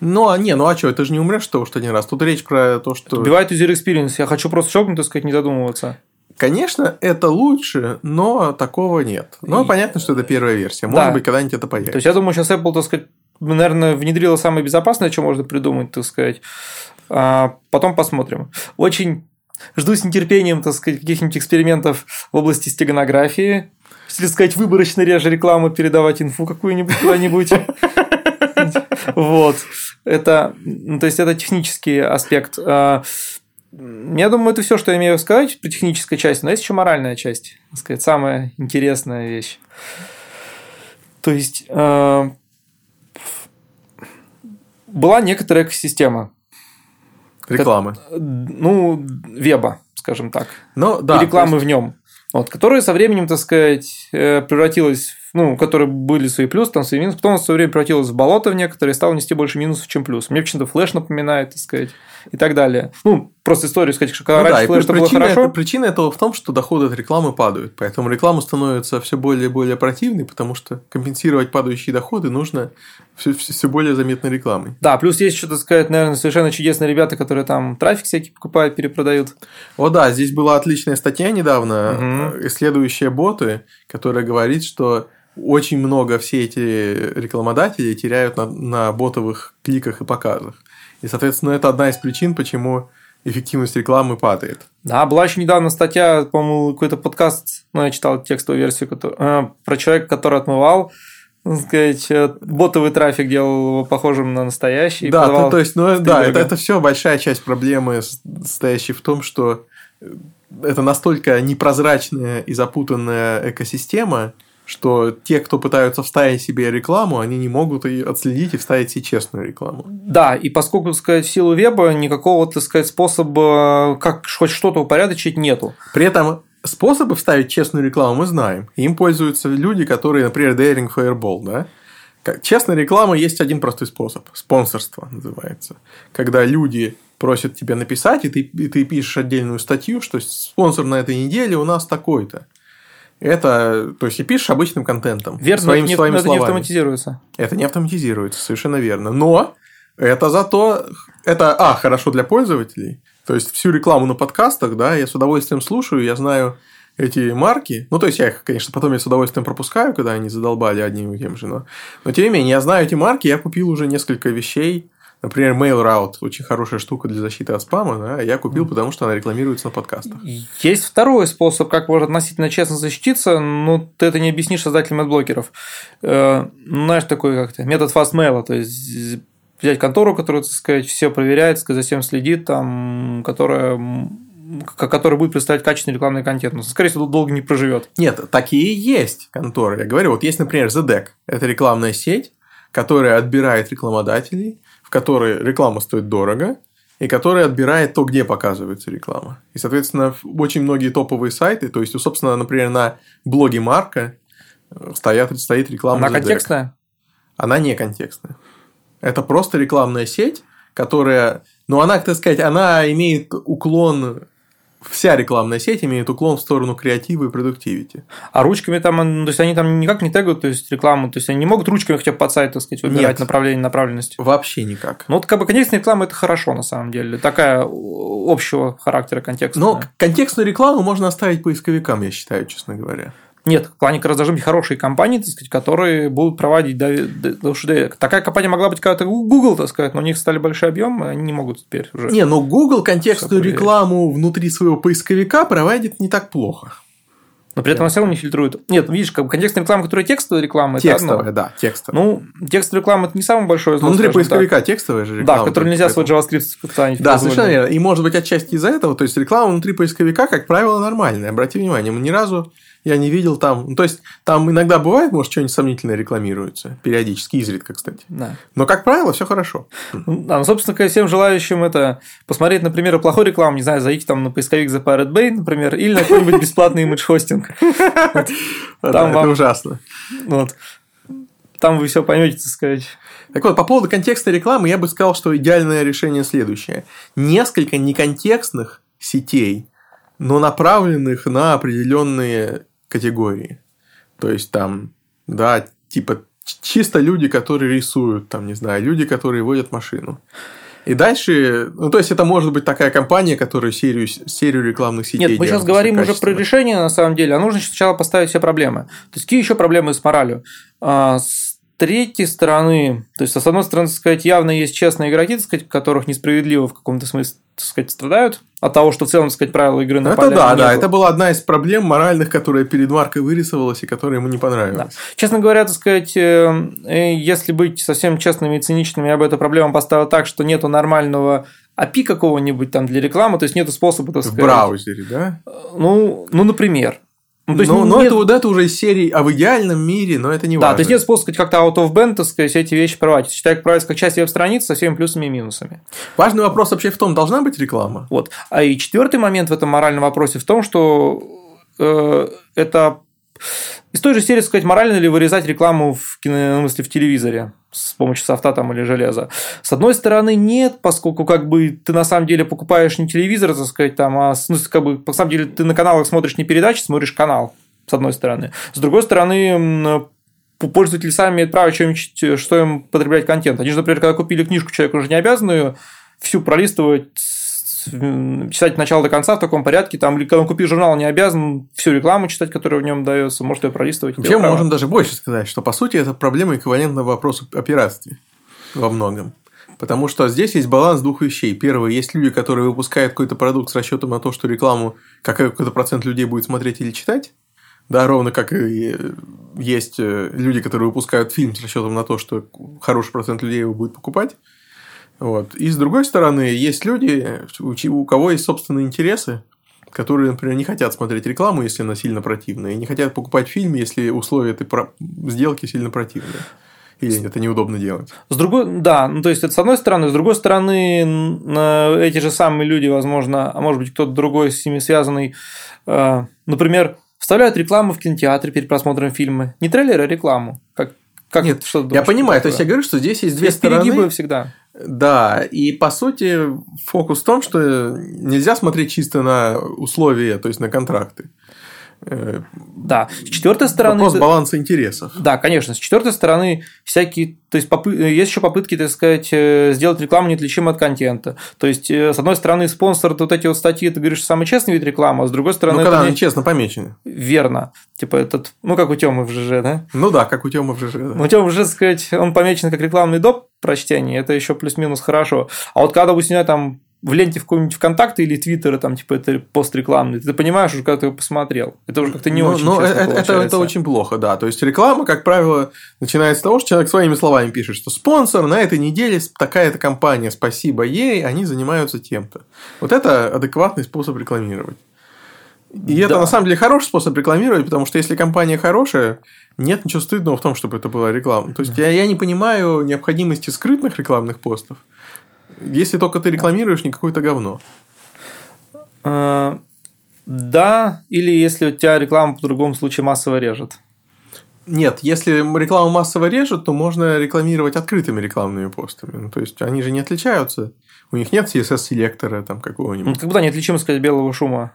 Ну, а не, ну а что, ты же не умрешь что что один раз. Тут речь про то, что... Убивает user experience. Я хочу просто щелкнуть, так сказать, не задумываться. Конечно, это лучше, но такого нет. Но и... понятно, что это первая версия. Может да. быть, когда-нибудь это появится. То есть, я думаю, сейчас Apple, так сказать, наверное, внедрила самое безопасное, что можно придумать, так сказать. А потом посмотрим. Очень жду с нетерпением, так сказать, каких-нибудь экспериментов в области стеганографии. Если сказать, выборочно реже рекламу передавать инфу какую-нибудь куда-нибудь. Вот. Это, ну, то есть, это технический аспект. А, я думаю, это все, что я имею сказать про технической части, но есть еще моральная часть, так сказать, самая интересная вещь. То есть э, была некоторая экосистема. Рекламы. Как, ну, веба, скажем так. Ну, да, и рекламы есть... в нем. Вот, которая со временем, так сказать, э, превратилась ну, у которой были свои плюсы, там свои минусы. Потом в свое время превратилось в болото в некоторые, стало нести больше минусов, чем плюс. Мне почему-то флеш напоминает, так сказать, и так далее. Ну, просто историю сказать, что когда ну, раньше да, флеш было хорошо. Это, причина этого в том, что доходы от рекламы падают. Поэтому реклама становится все более и более противной, потому что компенсировать падающие доходы нужно все, все более заметной рекламой. Да, плюс есть что-то сказать, наверное, совершенно чудесные ребята, которые там трафик всякий покупают, перепродают. О, да, здесь была отличная статья недавно, угу. исследующая боты, которая говорит, что очень много все эти рекламодатели теряют на, на ботовых кликах и показах. И, соответственно, это одна из причин, почему эффективность рекламы падает. Да, была еще недавно статья, по-моему, какой-то подкаст, ну, я читал текстовую версию, который, э, про человека, который отмывал сказать, э, ботовый трафик делал его похожим на настоящий. Да, то, то есть, ну, да, это, это все большая часть проблемы, состоящей в том, что это настолько непрозрачная и запутанная экосистема, что те, кто пытаются вставить себе рекламу, они не могут ее отследить и вставить себе честную рекламу. Да, и поскольку, так сказать, в силу веба никакого, так сказать, способа, как хоть что-то упорядочить, нету. При этом способы вставить честную рекламу мы знаем. Им пользуются люди, которые, например, Daring Fireball, да? Честная реклама есть один простой способ. Спонсорство называется. Когда люди просят тебя написать, и ты, и ты пишешь отдельную статью, что спонсор на этой неделе у нас такой-то. Это, то есть, и пишешь обычным контентом. Верно, своими, не, своими это словами. не автоматизируется. Это не автоматизируется, совершенно верно. Но это зато, это, а, хорошо для пользователей. То есть, всю рекламу на подкастах, да, я с удовольствием слушаю, я знаю эти марки. Ну, то есть, я их, конечно, потом я с удовольствием пропускаю, когда они задолбали одним и тем же. Но, но тем не менее, я знаю эти марки, я купил уже несколько вещей, Например, MailRoute очень хорошая штука для защиты от спама, да, я купил, потому что она рекламируется на подкастах. Есть второй способ, как можно относительно честно защититься, но ты это не объяснишь создателям адблокеров. Э, знаешь, такой как-то метод fastmail, то есть взять контору, которая, так сказать, все проверяет, за всем следит, там, которая который будет представлять качественный рекламный контент. Но, скорее всего, долго не проживет. Нет, такие есть конторы. Я говорю, вот есть, например, ZDEC. Это рекламная сеть, которая отбирает рекламодателей, в которой реклама стоит дорого, и которая отбирает то, где показывается реклама. И, соответственно, очень многие топовые сайты, то есть, собственно, например, на блоге Марка э, стоят, стоит реклама. Она контекстная? Она не контекстная. Это просто рекламная сеть, которая, ну, она, так сказать, она имеет уклон вся рекламная сеть имеет уклон в сторону креатива и продуктивити. А ручками там, то есть они там никак не тегают, то есть рекламу, то есть они не могут ручками хотя бы под сайт, так сказать, выбирать Нет, направление, направленность. Вообще никак. Ну, вот как бы контекстная реклама это хорошо на самом деле, такая общего характера контекста. Но контекстную рекламу можно оставить поисковикам, я считаю, честно говоря. Нет, в плане как раз должны быть хорошие компании, так сказать, которые будут проводить. Да, да, да, такая компания могла быть когда-то Google, так сказать, но у них стали большие объемы, они не могут теперь уже. Не, но Google контекстную рекламу внутри своего поисковика проводит не так плохо. Но при этом она все равно не фильтрует. Нет, видишь, как бы контекстная реклама, которая текстовая реклама, текстовая, это одно. да, текстовая. Ну, текстовая реклама это не самое большое зло. Внутри поисковика так. текстовая же реклама. Да, в которой нельзя свой JavaScript ставить. Да, совершенно верно. И может быть отчасти из-за этого, то есть реклама внутри поисковика, как правило, нормальная. Обрати внимание, мы ни разу я не видел там. Ну, то есть, там иногда бывает, может, что-нибудь сомнительное рекламируется. Периодически, изредка, кстати. Да. Но, как правило, все хорошо. Да, ну, собственно, всем желающим это посмотреть, например, плохой рекламу, не знаю, зайти там на поисковик за Pirate Bay, например, или на какой-нибудь бесплатный имидж-хостинг. Это ужасно. Вот. Там вы все поймете, так сказать. Так вот, по поводу контекстной рекламы, я бы сказал, что идеальное решение следующее. Несколько неконтекстных сетей, но направленных на определенные категории. То есть там, да, типа чисто люди, которые рисуют, там, не знаю, люди, которые водят машину. И дальше, ну, то есть, это может быть такая компания, которая серию, серию рекламных сетей Нет, мы сейчас говорим уже про решение, на самом деле, а нужно сначала поставить все проблемы. То есть, какие еще проблемы с моралью? А, с третьей стороны, то есть, с одной стороны, так сказать, явно есть честные игроки, так сказать, которых несправедливо в каком-то смысле так сказать, страдают от того, что в целом, так сказать, правила игры на Это да, да, это была одна из проблем моральных, которая перед Маркой вырисовалась и которая ему не понравилась. Да. Честно говоря, так сказать, э, э, если быть совсем честными и циничными, я бы эту проблему поставил так, что нету нормального API какого-нибудь там для рекламы, то есть нету способа, так сказать. В браузере, да? Ну, ну, например. Ну, то есть, но, но нет... это, вот это уже из серии, а в идеальном мире, но это не да, важно. то есть нет способа как-то out of band, так сказать, эти вещи проводить. Считай, как правильно, как часть веб-страницы со всеми плюсами и минусами. Важный вопрос вообще в том, должна быть реклама? Вот. А и четвертый момент в этом моральном вопросе в том, что э, это из той же серии, сказать, морально ли вырезать рекламу в, кино, смысле, в телевизоре с помощью софта там или железа. С одной стороны, нет, поскольку как бы ты на самом деле покупаешь не телевизор, так сказать, там, а ну, как бы, на самом деле ты на каналах смотришь не передачи, смотришь канал, с одной стороны. С другой стороны, пользователи сами имеют право что-нибудь, что им потреблять контент. Они же, например, когда купили книжку, человек уже не обязан всю пролистывать читать от начала до конца в таком порядке. Там, когда он купил журнал, не обязан всю рекламу читать, которая в нем дается, может ее пролистывать. Вообще, мы можем даже больше сказать, что по сути это проблема эквивалентна вопросу о пиратстве во многом. Потому что здесь есть баланс двух вещей. Первое, есть люди, которые выпускают какой-то продукт с расчетом на то, что рекламу какой-то процент людей будет смотреть или читать. Да, ровно как и есть э, люди, которые выпускают фильм с расчетом на то, что хороший процент людей его будет покупать. Вот. И с другой стороны, есть люди, у кого есть собственные интересы, которые, например, не хотят смотреть рекламу, если она сильно противная, и не хотят покупать фильм, если условия этой сделки сильно противные. Или это неудобно делать? С другой, да, ну то есть это с одной стороны, с другой стороны, эти же самые люди, возможно, а может быть кто-то другой с ними связанный, э, например, вставляют рекламу в кинотеатре перед просмотром фильма. Не трейлер, а рекламу. Как, как Нет, что думаешь, я понимаю, то есть я говорю, что здесь есть две стороны. Перегибы всегда. Да, и по сути фокус в том, что нельзя смотреть чисто на условия, то есть на контракты. Да. С четвертой стороны... Вопрос баланса интересов. Да, конечно. С четвертой стороны всякие... То есть, попы... есть еще попытки, так сказать, э, сделать рекламу неотличимой от контента. То есть, э, с одной стороны, спонсор вот эти вот статьи, ты говоришь, самый честный вид рекламы, а с другой стороны... Ну, когда они не... честно помечены. Верно. Типа этот... Ну, как у Тёмы в ЖЖ, да? Ну да, как у Тёмы в ЖЖ. Да. Ну, Тёма в ЖЖ, сказать, он помечен как рекламный доп прочтения, это еще плюс-минус хорошо. А вот когда у тебя там в ленте в каком-нибудь ВКонтакте или Твиттера, там, типа, это пост рекламный, ты понимаешь уже, когда ты его посмотрел. Это уже как-то не ну, очень ну, это, это, это очень плохо, да. То есть, реклама, как правило, начинается с того, что человек своими словами пишет, что спонсор на этой неделе такая-то компания, спасибо ей, они занимаются тем-то. Вот это адекватный способ рекламировать. И да. это на самом деле хороший способ рекламировать, потому что если компания хорошая, нет ничего стыдного в том, чтобы это была реклама. То есть да. я, я не понимаю необходимости скрытных рекламных постов. Если только ты рекламируешь не какое-то говно. А, да, или если у тебя реклама по другому случаю массово режет. Нет, если реклама массово режет, то можно рекламировать открытыми рекламными постами. Ну, то есть они же не отличаются. У них нет CSS-селектора там какого-нибудь. Ну, как будто неотличимы, сказать, белого шума.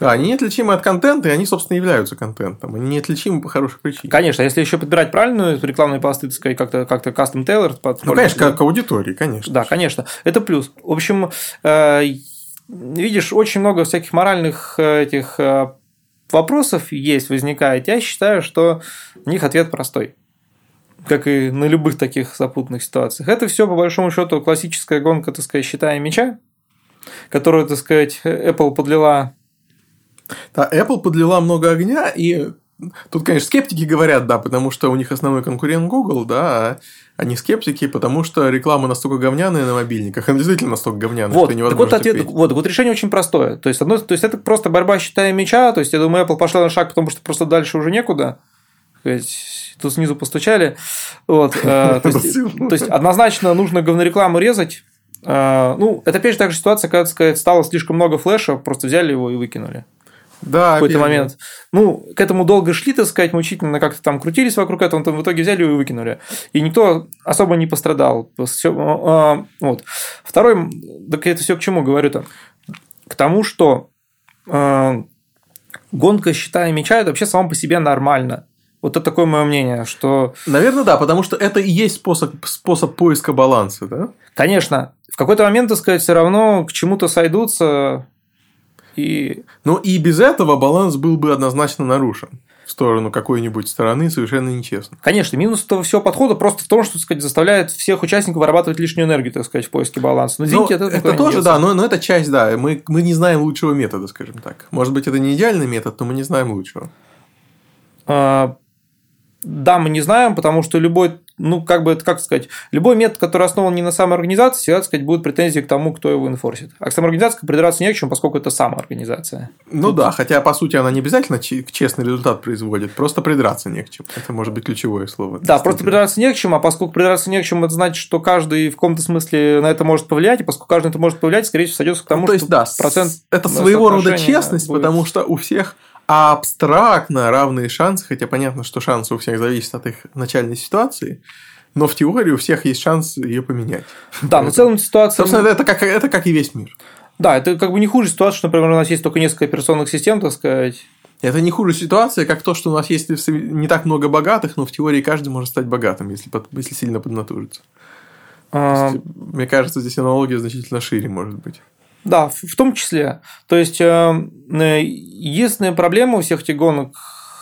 Да, они неотличимы от контента, и они, собственно, являются контентом. Они неотличимы по хорошей причине. Конечно, если еще подбирать правильную рекламные посты, так сказать, как-то как custom tailored. Ну, конечно, как к аудитории, конечно. Да, конечно. Это плюс. В общем, э, видишь, очень много всяких моральных э, этих э, вопросов есть, возникает. Я считаю, что у них ответ простой как и на любых таких запутанных ситуациях. Это все, по большому счету, классическая гонка, так сказать, считая мяча, которую, так сказать, Apple подлила да, Apple подлила много огня, и тут, конечно, скептики говорят, да, потому что у них основной конкурент Google, да, а они скептики, потому что реклама настолько говняная на мобильниках, она действительно настолько говняная, вот, что невозможно так вот, ответ, вот, вот решение очень простое. То есть, одно, то есть, это просто борьба, считая мяча, то есть, я думаю, Apple пошла на шаг, потому что просто дальше уже некуда. Тут снизу постучали. Вот, э, то, есть, то есть, однозначно нужно говнорекламу резать. Э, ну, это опять же такая ситуация, когда, сказать, стало слишком много флеша, просто взяли его и выкинули. Да, в какой-то момент. Ну, к этому долго шли, так сказать, мучительно как-то там крутились вокруг этого, там в итоге взяли и выкинули. И никто особо не пострадал. Все, а, вот. Второй, так это все к чему говорю-то? К тому, что э, гонка считая мяча это вообще само по себе нормально. Вот это такое мое мнение, что... Наверное, да, потому что это и есть способ, способ поиска баланса, да? Конечно. В какой-то момент, так сказать, все равно к чему-то сойдутся, и... Но и без этого баланс был бы однозначно нарушен в сторону какой-нибудь стороны совершенно нечестно. Конечно, минус этого всего подхода просто в том, что так сказать, заставляет всех участников вырабатывать лишнюю энергию, так сказать, в поиске баланса. Но, извините, ну, это, это тоже, да, но, но это часть, да. Мы, мы не знаем лучшего метода, скажем так. Может быть, это не идеальный метод, но мы не знаем лучшего. А, да, мы не знаем, потому что любой, ну, как бы, как сказать, любой метод, который основан не на самоорганизации, всегда, так сказать, будет претензии к тому, кто его инфорсит. А к самоорганизации придраться не к чему, поскольку это самоорганизация. Ну Тут... да, хотя, по сути, она не обязательно честный результат производит, просто придраться не к чему. Это может быть ключевое слово. Да, просто придраться не к чему, а поскольку придраться не к чему, это значит, что каждый в каком-то смысле на это может повлиять, и поскольку каждый это может повлиять, скорее всего, сойдется к тому, ну, то есть, что да, процент это своего рода честность, будет... потому что у всех а абстрактно равные шансы, хотя понятно, что шансы у всех зависят от их начальной ситуации, но в теории у всех есть шанс ее поменять. Да, но в целом ситуация... Собственно, это как, это как и весь мир. Да, это как бы не хуже ситуация, что, например, у нас есть только несколько операционных систем, так сказать. Это не хуже ситуация, как то, что у нас есть не так много богатых, но в теории каждый может стать богатым, если, если сильно поднатужится. А... Есть, мне кажется, здесь аналогия значительно шире может быть. Да, в том числе. То есть, э, э, единственная проблема у всех этих гонок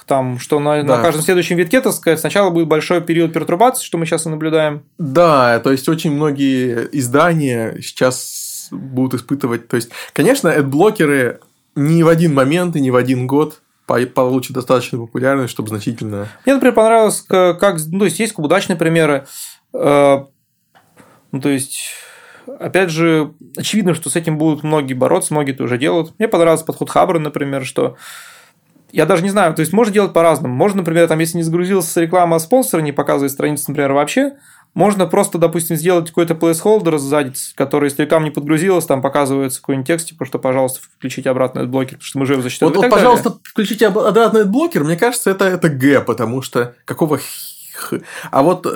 там, что на, да. на каждом следующем витке, так сказать, сначала будет большой период пертурбации, что мы сейчас и наблюдаем. Да, то есть очень многие издания сейчас будут испытывать. То есть, конечно, блокеры не в один момент и не в один год получат достаточно популярность, чтобы значительно. Мне, например, понравилось, как ну, то есть есть удачные примеры. Э, ну, то есть опять же, очевидно, что с этим будут многие бороться, многие это уже делают. Мне понравился подход Хабра, например, что я даже не знаю, то есть можно делать по-разному. Можно, например, там, если не загрузился реклама спонсора, не показывает страницу, например, вообще, можно просто, допустим, сделать какой-то placeholder сзади, который, если реклама не подгрузилась, там показывается какой-нибудь текст, типа, что, пожалуйста, включите обратно этот блокер, потому что мы живы засчитали. Вот, вот пожалуйста, далее. включите обратно этот блокер, мне кажется, это, это Г, потому что какого а вот,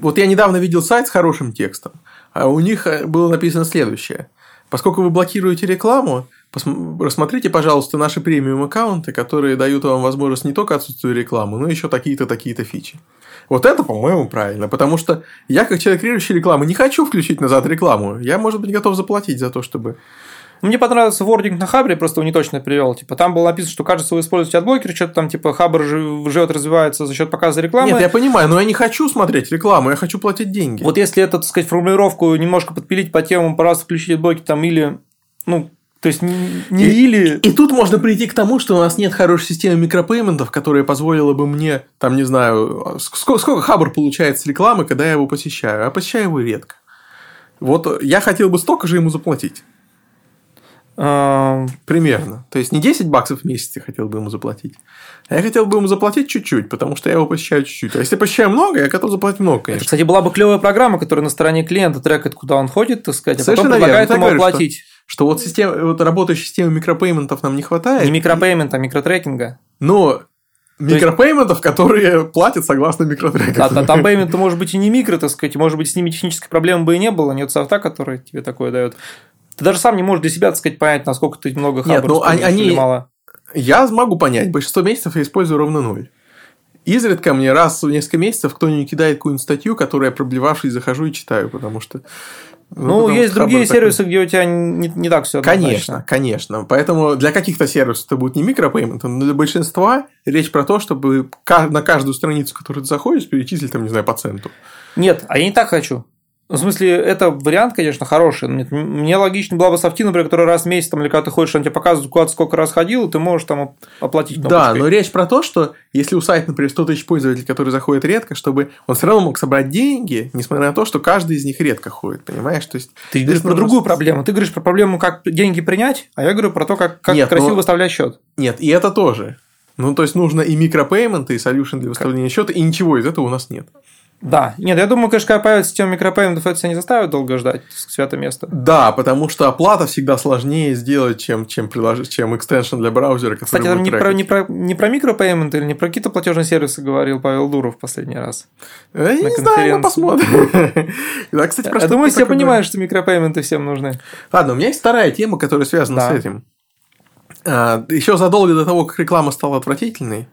вот я недавно видел сайт с хорошим текстом, а у них э, было написано следующее. Поскольку вы блокируете рекламу, рассмотрите, пожалуйста, наши премиум аккаунты, которые дают вам возможность не только отсутствие рекламы, но еще такие-то, такие-то фичи. Вот это, по-моему, правильно, потому что я, как человек, блокирующий рекламу, не хочу включить назад рекламу. Я, может быть, готов заплатить за то, чтобы мне понравился wording на Хабре, просто его не точно привел. Типа, там было написано, что кажется, вы используете adblocker, что-то там, типа, Хабр живет, развивается за счет показа рекламы. Нет, я понимаю, но я не хочу смотреть рекламу, я хочу платить деньги. Вот если эту, так сказать, формулировку немножко подпилить по темам, пожалуйста, включите блоки там или, ну, то есть не, не и, или. И тут можно прийти к тому, что у нас нет хорошей системы микропейментов, которая позволила бы мне, там, не знаю, сколько, сколько Хабр получает с рекламы, когда я его посещаю, а посещаю его редко. Вот я хотел бы столько же ему заплатить. Примерно. То есть не 10 баксов в месяц я хотел бы ему заплатить. А я хотел бы ему заплатить чуть-чуть, потому что я его посещаю чуть-чуть. А если посещаю много, я готов заплатить много, конечно. Это, кстати, была бы клевая программа, которая на стороне клиента трекает, куда он ходит, так сказать, а Совершенно потом предлагает ему говорю, оплатить. Что, что вот, система, вот работающей системы микропейментов нам не хватает. Не микропеймента, а микротрекинга. Но Микропейментов, которые платят согласно микротрекам. Да, там пейменты может быть и не микро, так сказать, может быть, с ними технической проблемы бы и не было, нет софта, который тебе такое дает. Ты даже сам не можешь для себя, так сказать, понять, насколько ты много хабров Нет, ну, они... мало. Я могу понять, большинство месяцев я использую ровно ноль. Изредка мне раз в несколько месяцев кто-нибудь кидает какую-нибудь статью, которую я проблевавшись захожу и читаю, потому что ну, ну есть другие сервисы, такой... где у тебя не, не так все Конечно, конечно. Поэтому для каких-то сервисов это будет не микропеймент, но для большинства речь про то, чтобы на каждую страницу, которую ты заходишь, перечислить, там, не знаю, по центу. Нет, а я не так хочу. В смысле, это вариант, конечно, хороший. Мне логично была бы софти, например, который раз в месяц, там, или когда ты ходишь, он тебе показывает, куда сколько раз ходил, ты можешь там оплатить кнопочкой. Да, но речь про то, что если у сайта, например, 100 тысяч пользователей, которые заходят редко, чтобы он все равно мог собрать деньги, несмотря на то, что каждый из них редко ходит, понимаешь? То есть, ты говоришь про другую проблему. Ты говоришь про проблему, как деньги принять, а я говорю про то, как, как нет, красиво но... выставлять счет. Нет, и это тоже. Ну, то есть, нужно и micropayment ы, и solution для выставления счета, и ничего из этого у нас нет. Да. Нет, я думаю, конечно, когда появится система micropayment ов, это себя не заставит долго ждать, свято место. Да, потому что оплата всегда сложнее сделать, чем, чем, приложить, чем extension для браузера, Кстати, там не про, не, про, не про micropayment или не про какие-то платежные сервисы говорил Павел Дуров в последний раз. Я не знаю, мы посмотрим. Да, кстати, Я думаю, все понимают, что micropayment ы всем нужны. Ладно, у меня есть вторая тема, которая связана с этим. А, Еще задолго до того, как реклама стала отвратительной,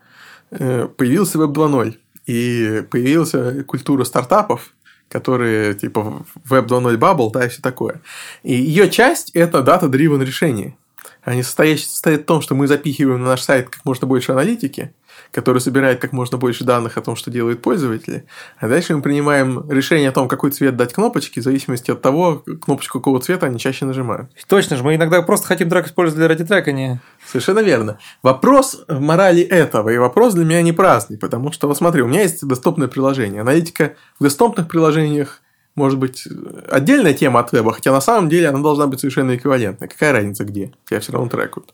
э, появился Web 2.0 и появилась культура стартапов, которые типа Web 2.0 Bubble, да, и все такое. И ее часть – это дата-дривен решение. Они состоят, состоят в том, что мы запихиваем на наш сайт как можно больше аналитики, который собирает как можно больше данных о том, что делают пользователи. А дальше мы принимаем решение о том, какой цвет дать кнопочки, в зависимости от того, кнопочку какого цвета они чаще нажимают. Точно же, мы иногда просто хотим трек использовать для ради трекания. Совершенно верно. Вопрос в морали этого, и вопрос для меня не праздный, потому что, вот смотри, у меня есть доступное приложение. Аналитика в доступных приложениях может быть отдельная тема от веба, хотя на самом деле она должна быть совершенно эквивалентной. Какая разница где? Тебя все равно трекают.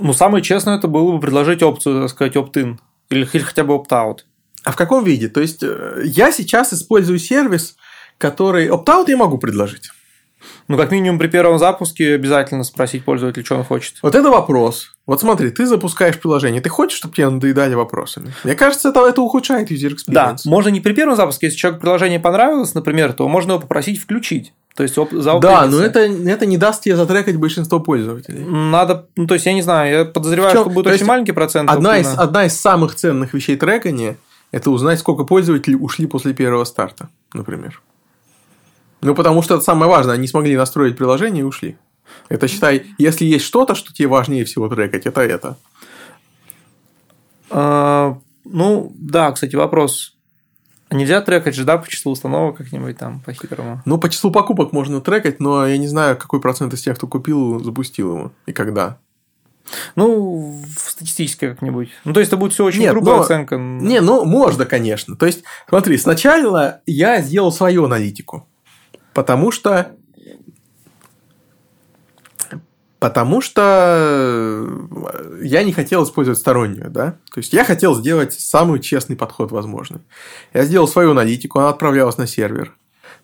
Ну, самое честное это было бы предложить опцию, так сказать, opt-in или, или хотя бы opt-out. А в каком виде? То есть, э, я сейчас использую сервис, который... Opt-out я могу предложить. Ну, как минимум, при первом запуске обязательно спросить пользователя, что он хочет. Вот это вопрос. Вот смотри, ты запускаешь приложение, ты хочешь, чтобы тебе надоедали вопросами? Мне кажется, это, это ухудшает user experience. Да, можно не при первом запуске, если человеку приложение понравилось, например, то можно его попросить включить. То есть за Да, но это, это не даст тебе затрекать большинство пользователей. Надо, ну, то есть я не знаю, я подозреваю, чем, что будет очень маленький процент. Одна из, одна из самых ценных вещей трекания – это узнать, сколько пользователей ушли после первого старта, например. Ну, потому что это самое важное, они смогли настроить приложение и ушли. Это считай, если есть что-то, что тебе важнее всего трекать, это это. А, ну, да, кстати, вопрос. Нельзя трекать же, да, по числу установок как-нибудь там по-хитрому? Ну, по числу покупок можно трекать, но я не знаю, какой процент из тех, кто купил, запустил его и когда. Ну, статистически как-нибудь. Ну, то есть, это будет все очень Нет, грубая но... оценка. Не, ну, можно, конечно. То есть, смотри, сначала я сделал свою аналитику. Потому что Потому что э, я не хотел использовать стороннюю, да. То есть я хотел сделать самый честный подход возможный. Я сделал свою аналитику, она отправлялась на сервер.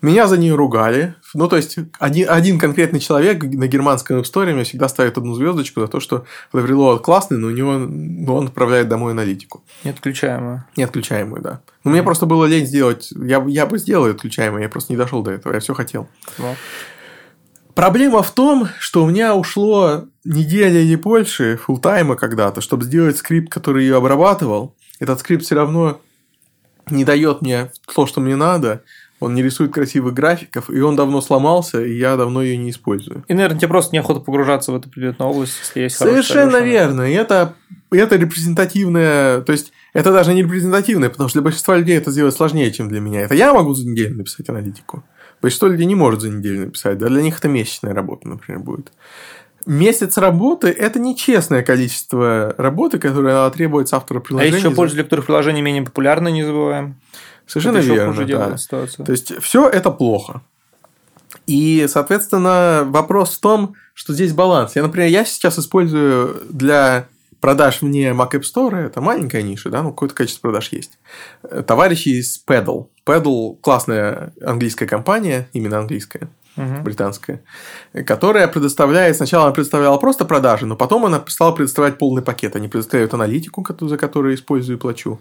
Меня за нее ругали. Ну, то есть, один, один конкретный человек на германском истории мне всегда ставит одну звездочку за то, что Лаврилова классный, но у него но он отправляет домой аналитику. Неотключаемую. Неотключаемую, да. Но мне просто было лень сделать. Я, я бы сделал отключаемую, я просто не дошел до этого. Я все хотел. Ну. Проблема в том, что у меня ушло неделя или больше фултайма когда-то, чтобы сделать скрипт, который ее обрабатывал. Этот скрипт все равно не дает мне то, что мне надо. Он не рисует красивых графиков, и он давно сломался, и я давно ее не использую. И, наверное, тебе просто неохота погружаться в эту предметную область, если есть Совершенно верно. И это, это репрезентативное, то есть это даже не репрезентативное, потому что для большинства людей это сделать сложнее, чем для меня. Это я могу за неделю написать аналитику. Большинство людей не может за неделю написать. Да? Для них это месячная работа, например, будет. Месяц работы – это нечестное количество работы, которое требуется автора приложения. А еще пользователи, которых приложение менее популярны, не забываем. Совершенно это верно, да. Ситуацию. То есть, все это плохо. И, соответственно, вопрос в том, что здесь баланс. Я, например, я сейчас использую для продаж вне Mac App Store, это маленькая ниша, да, но какое-то количество продаж есть. Товарищи из Pedal. Pedal – классная английская компания, именно английская, uh-huh. британская, которая предоставляет, сначала она предоставляла просто продажи, но потом она стала предоставлять полный пакет. Они предоставляют аналитику, за которую использую и плачу.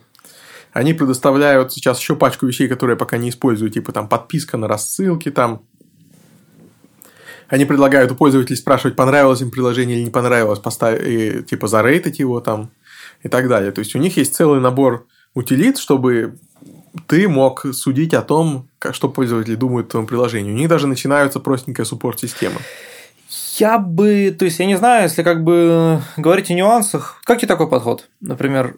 Они предоставляют сейчас еще пачку вещей, которые я пока не использую, типа там подписка на рассылки, там они предлагают у пользователей спрашивать, понравилось им приложение или не понравилось, поставить, типа зарейтить его там и так далее. То есть у них есть целый набор утилит, чтобы ты мог судить о том, как, что пользователи думают о твоем приложении. У них даже начинается простенькая суппорт-система. Я бы, то есть я не знаю, если как бы говорить о нюансах, как тебе такой подход? Например,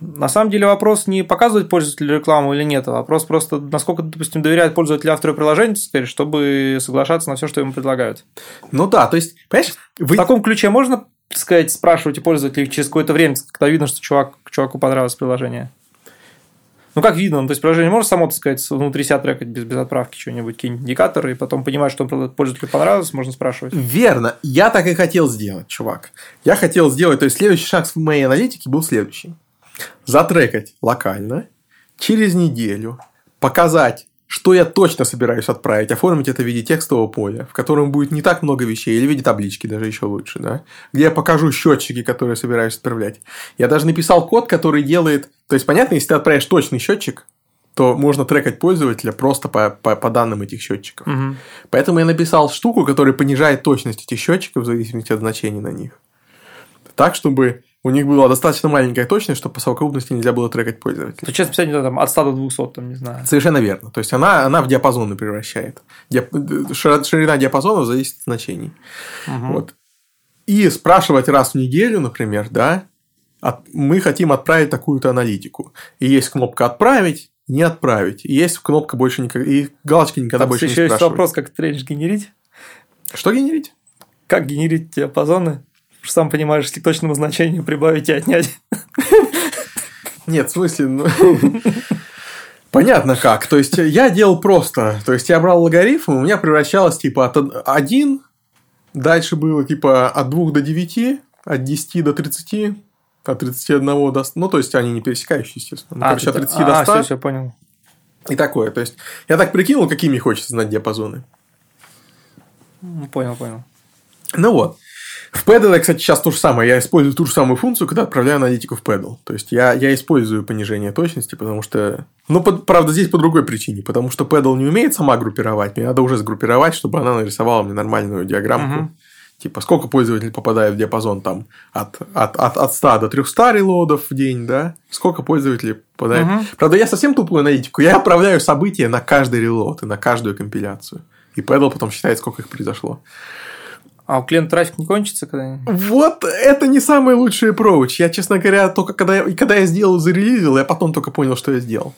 на самом деле вопрос не показывать пользователю рекламу или нет, а вопрос просто, насколько, допустим, доверяет пользователь автору приложения, сказать, чтобы соглашаться на все, что ему предлагают. Ну да, то есть, понимаешь, вы... В таком ключе можно, сказать, спрашивать у пользователей через какое-то время, когда видно, что чувак, чуваку понравилось приложение? Ну, как видно, ну, то есть приложение может само, так сказать, внутри себя трекать без, без отправки что-нибудь, какие-нибудь индикаторы, и потом понимать, что пользователю понравилось, можно спрашивать. Верно. Я так и хотел сделать, чувак. Я хотел сделать, то есть следующий шаг в моей аналитике был следующий. Затрекать локально, через неделю, показать что я точно собираюсь отправить, оформить это в виде текстового поля, в котором будет не так много вещей, или в виде таблички, даже еще лучше, да, где я покажу счетчики, которые собираюсь отправлять. Я даже написал код, который делает... То есть, понятно, если ты отправишь точный счетчик, то можно трекать пользователя просто по, по, по данным этих счетчиков. Угу. Поэтому я написал штуку, которая понижает точность этих счетчиков в зависимости от значений на них. Так, чтобы у них была достаточно маленькая точность, чтобы по совокупности нельзя было трекать пользователя. То часто писать там, от 100 до 200, там, не знаю. Совершенно верно. То есть, она, она в диапазоны превращает. Диап... Ширина диапазонов зависит от значений. Угу. Вот. И спрашивать раз в неделю, например, да, от... мы хотим отправить такую-то аналитику. И есть кнопка «Отправить», «Не отправить». И есть кнопка «Больше никогда...» И галочки никогда там больше не еще есть вопрос, как тренишь генерить. Что генерить? Как генерить диапазоны? Сам понимаешь, если к точному значению прибавить и отнять. Нет, в смысле, ну... Понятно как. То есть, я делал просто. То есть, я брал логарифм, у меня превращалось типа от 1, дальше было типа от 2 до 9, от 10 до 30, от 31 до... Ну, то есть, они не пересекающие, естественно. Ну, а, короче, от 30 а, до 100. Все, все, понял. И такое. То есть, я так прикинул, какие мне хочется знать диапазоны. Понял, понял. Ну вот. В Paddle, кстати, сейчас то же самое. Я использую ту же самую функцию, когда отправляю аналитику в Paddle. То есть, я, я использую понижение точности, потому что... Ну, под, правда, здесь по другой причине. Потому что Paddle не умеет сама группировать. Мне надо уже сгруппировать, чтобы она нарисовала мне нормальную диаграммку. Угу. Типа, сколько пользователь попадает в диапазон там от, от, от, от 100 до 300 релодов в день, да? Сколько пользователей попадает. Угу. Правда, я совсем тупую аналитику. Я отправляю события на каждый релод и на каждую компиляцию. И Paddle потом считает, сколько их произошло. А у клиента трафик не кончится когда-нибудь? Вот это не самый лучший approach. Я, честно говоря, только когда я, когда я сделал, зарелизил, я потом только понял, что я сделал.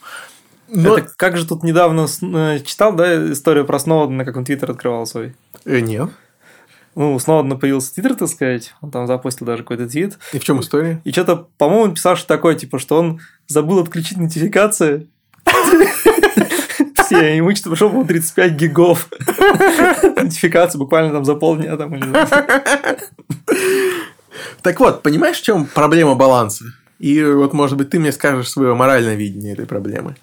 Но... Это как же тут недавно э, читал, да, историю про Сноудена, как он Твиттер открывал свой? Э, нет. Ну, у Сноудена появился Твиттер, так сказать. Он там запустил даже какой-то твит. И в чем история? И что-то, по-моему, писал, что такое, типа, что он забыл отключить нотификации. Все, ему что-то пошел, по 35 гигов. Нотификация буквально там за полдня. Там, так вот, понимаешь, в чем проблема баланса? И вот, может быть, ты мне скажешь свое моральное видение этой проблемы.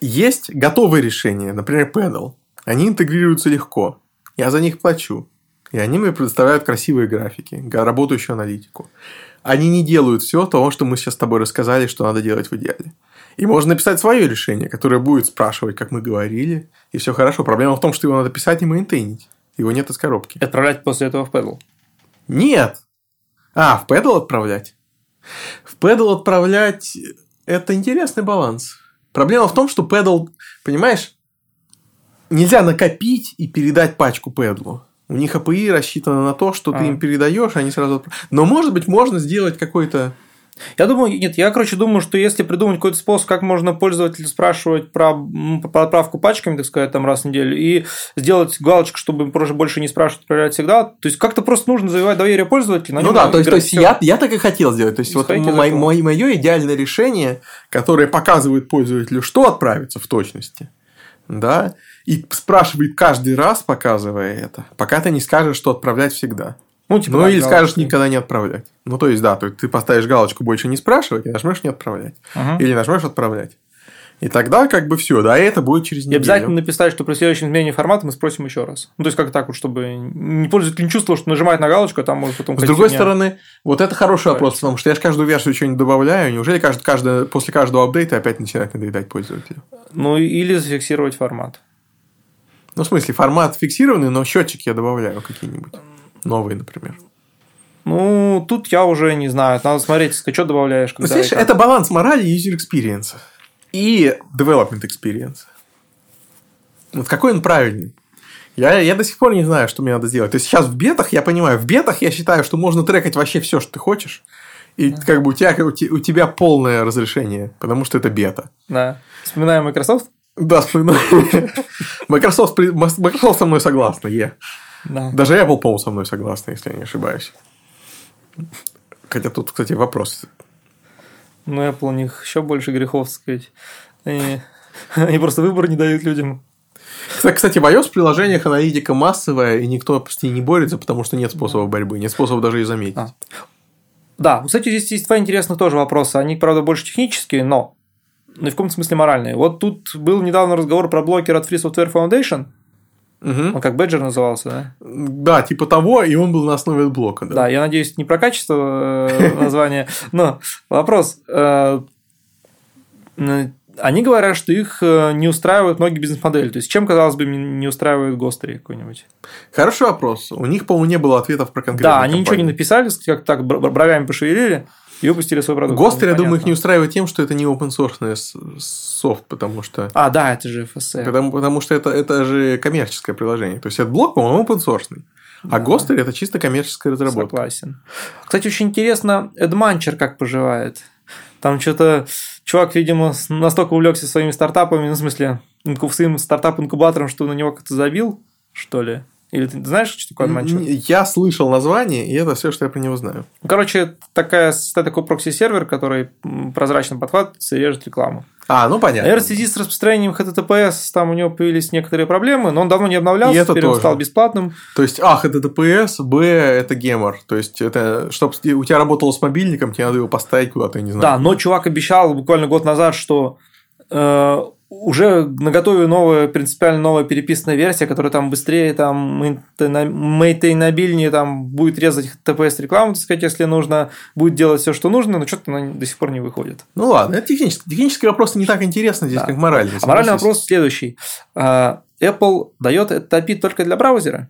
Есть готовые решения, например, Pedal. Они интегрируются легко. Я за них плачу. И они мне предоставляют красивые графики, работающую аналитику. Они не делают все того, что мы сейчас с тобой рассказали, что надо делать в идеале. И можно написать свое решение, которое будет спрашивать, как мы говорили, и все хорошо. Проблема в том, что его надо писать и мейнтейнить. Его нет из коробки. Отправлять после этого в Pedal? Нет. А, в Pedal отправлять? В Pedal отправлять – это интересный баланс. Проблема в том, что Pedal, понимаешь, нельзя накопить и передать пачку Pedal. У них API рассчитано на то, что а. ты им передаешь, они сразу. Но может быть можно сделать какой-то я думаю, нет, я, короче, думаю, что если придумать какой-то способ, как можно пользователя спрашивать про, отправку пачками, так сказать, там раз в неделю, и сделать галочку, чтобы позже больше не спрашивать, отправлять всегда, то есть как-то просто нужно завоевать доверие пользователя. Ну да, то есть, то есть я, я так и хотел сделать. То есть, вот мое, мое идеальное решение, которое показывает пользователю, что отправиться в точности, да, и спрашивает каждый раз, показывая это, пока ты не скажешь, что отправлять всегда. Ну, типа, ну или скажешь никогда не отправлять. Ну, то есть, да, то есть ты поставишь галочку больше не спрашивать и нажмешь не отправлять. Угу. Или нажмешь отправлять. И тогда как бы все, да, и это будет через неделю. И обязательно написать, что при следующем изменении формата мы спросим еще раз. Ну, то есть, как так вот, чтобы не пользователь не чувствовал, что нажимает на галочку, а там может потом... С другой стороны, вот это хороший вопрос, потому что я же каждую версию что-нибудь добавляю. Неужели каждый, каждый, после каждого апдейта опять начинает надоедать пользователю? Ну, или зафиксировать формат. Ну, в смысле, формат фиксированный, но счетчики я добавляю какие-нибудь. Новые, например. Ну, тут я уже не знаю. Надо смотреть, что добавляешь. Когда Знаешь, это баланс морали и user experience. И development experience. Вот какой он правильный? Я, я до сих пор не знаю, что мне надо сделать. То есть сейчас в бетах, я понимаю, в бетах я считаю, что можно трекать вообще все, что ты хочешь. И mm. как бы у тебя, у, тебя полное разрешение, потому что это бета. Да. Вспоминаем Microsoft? Да, вспоминаем. Microsoft, Microsoft со мной согласна, е. Да. Даже Apple, по-моему, со мной согласна, если я не ошибаюсь. Хотя тут, кстати, вопрос. Ну, Apple у них еще больше грехов, сказать. Они, они просто выбор не дают людям. Кстати, в iOS-приложениях аналитика массовая, и никто с ней не борется, потому что нет способа борьбы, нет способа даже ее заметить. А. Да, кстати, здесь есть два интересных тоже вопроса. Они, правда, больше технические, но ну, в каком смысле моральные. Вот тут был недавно разговор про блокер от Free Software Foundation – Угу. Он как бэджер назывался, да? Да, типа того, и он был на основе блока. Да, да я надеюсь, не про качество э, названия, но вопрос. Э, они говорят, что их э, не устраивают многие бизнес-модели. То есть, чем, казалось бы, не устраивает Гостери какой-нибудь? Хороший вопрос. У них, по-моему, не было ответов про конкретные Да, они ничего не написали, как так бровями пошевелили и выпустили свой продукт. Гостер, я думаю, их не устраивает тем, что это не open source софт, потому что... А, да, это же FSC. Потому, потому что это, это же коммерческое приложение. То есть, это блок, по-моему, open source. А да. это чисто коммерческая разработка. Согласен. Кстати, очень интересно, Ad Muncher как поживает. Там что-то чувак, видимо, настолько увлекся своими стартапами, ну, в смысле, своим стартап-инкубатором, что на него как-то забил, что ли. Или ты знаешь, что такое Ad Muncher? Я слышал название, и это все, что я про него знаю. Короче, такая, такой прокси-сервер, который прозрачно подхватывается и режет рекламу. А, ну понятно. Наверное, в связи с распространением HTTPS там у него появились некоторые проблемы, но он давно не обновлялся, и теперь тоже. он стал бесплатным. То есть, а, HTTPS, Б, это гемор. То есть, это, чтобы у тебя работало с мобильником, тебе надо его поставить куда-то, я не знаю. Да, но чувак обещал буквально год назад, что э, уже на готове новая, принципиально новая переписанная версия, которая там быстрее, там, мейтейнабильнее, там, будет резать TPS рекламу, так сказать, если нужно, будет делать все, что нужно, но что-то она до сих пор не выходит. Ну ладно, это технический. Технический вопрос не так интересно здесь, да. как моральный. А моральный вопрос следующий. А, Apple дает этот API только для браузера?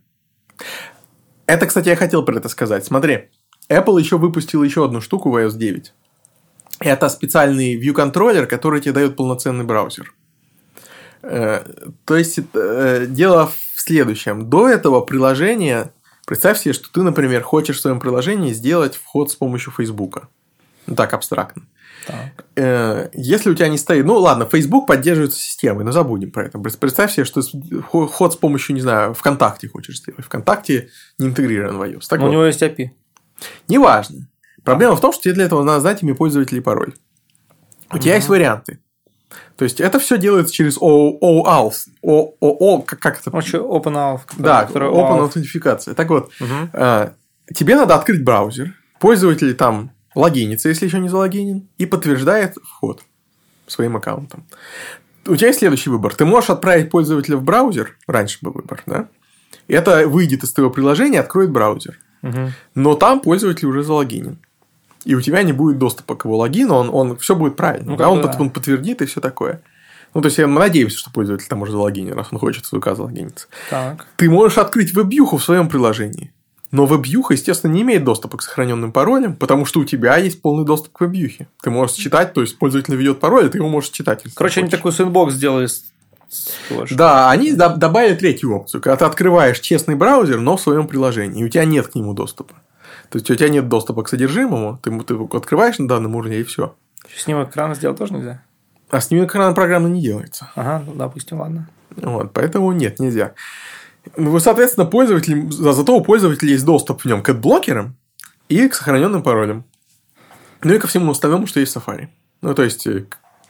Это, кстати, я хотел про это сказать. Смотри, Apple еще выпустил еще одну штуку в iOS 9. Это специальный view контроллер, который тебе дает полноценный браузер. Э, то есть, э, дело в следующем. До этого приложения, представь себе, что ты, например, хочешь в своем приложении сделать вход с помощью Фейсбука. Ну, так абстрактно. Так. Э, если у тебя не стоит... Ну, ладно, Facebook поддерживается системой, но забудем про это. Представь себе, что вход с помощью, не знаю, ВКонтакте хочешь сделать. ВКонтакте не интегрирован в iOS. Так но вот. у него есть API. Неважно. Проблема в том, что тебе для этого надо знать имя пользователя и пароль. У тебя есть варианты. То есть это все делается через OAuth. OAuth, как, как это? OpenAuth. Да, Open аутентификация. Так вот, угу. тебе надо открыть браузер, пользователь там логинится, если еще не залогинен, и подтверждает вход своим аккаунтом. У тебя есть следующий выбор. Ты можешь отправить пользователя в браузер, раньше был выбор, да? Это выйдет из твоего приложения, откроет браузер. Угу. Но там пользователь уже залогинен. И у тебя не будет доступа к его логину, он, он все будет правильно. Ну, да, он, да. он подтвердит и все такое. Ну, то есть, я надеюсь, что пользователь там уже залогинен, раз он хочет свой указ залогиниться. Так. Ты можешь открыть веб-юху в своем приложении. Но веб-юха, естественно, не имеет доступа к сохраненным паролям, потому что у тебя есть полный доступ к веб-юхе. Ты можешь читать, то есть пользователь ведет пароль, и ты его можешь читать. Короче, они такой сэндбокс сделали. Да, они добавили третью опцию, когда ты открываешь честный браузер, но в своем приложении, и у тебя нет к нему доступа. То есть у тебя нет доступа к содержимому, ты, ты открываешь на данном уровне и все. Снимок экрана сделать тоже нельзя? А снимок экрана программно не делается. Ага, ну, допустим, ладно. Вот, поэтому нет, нельзя. Ну, соответственно, пользователь, зато у пользователя есть доступ в нем к adblocker ам и к сохраненным паролям. Ну и ко всему остальному, что есть в Safari. Ну, то есть, э,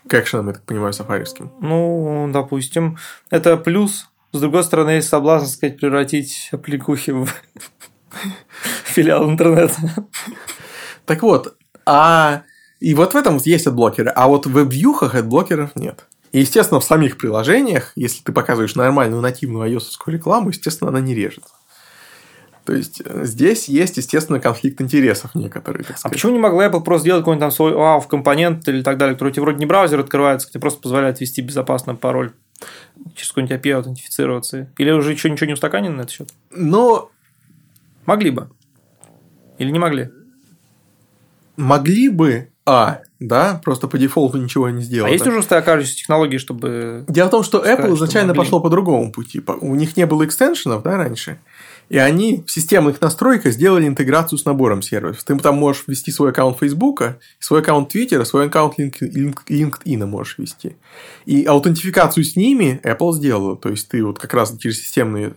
к экшенам, я так понимаю, сафаревским. Ну, допустим, это плюс. С другой стороны, есть соблазн, сказать, превратить аппликухи в филиал интернета. Так вот, а и вот в этом есть adblocker ы, а вот в веб-вьюхах adblocker ов нет. И, естественно, в самих приложениях, если ты показываешь нормальную нативную ios рекламу, естественно, она не режется. То есть э, здесь есть, естественно, конфликт интересов некоторые. Так а сказать. А почему не могла Apple просто сделать какой-нибудь там свой WAV компонент или так далее, который тебе вроде не браузер открывается, где просто позволяет ввести безопасный пароль через какой-нибудь API аутентифицироваться? Или уже еще ничего не устаканено на этот счет? Но могли бы. Или не могли? Могли бы, а, да, просто по дефолту ничего не сделали. А есть уже окажущиеся технологии, чтобы... Дело в том, что Apple изначально пошло по другому пути. У них не было экстеншенов, да, раньше. И они в системных настройках сделали интеграцию с набором сервисов. Ты там можешь ввести свой аккаунт Facebook, свой аккаунт Twitter, свой аккаунт LinkedIn можешь ввести. И аутентификацию с ними Apple сделала. То есть, ты вот как раз через системные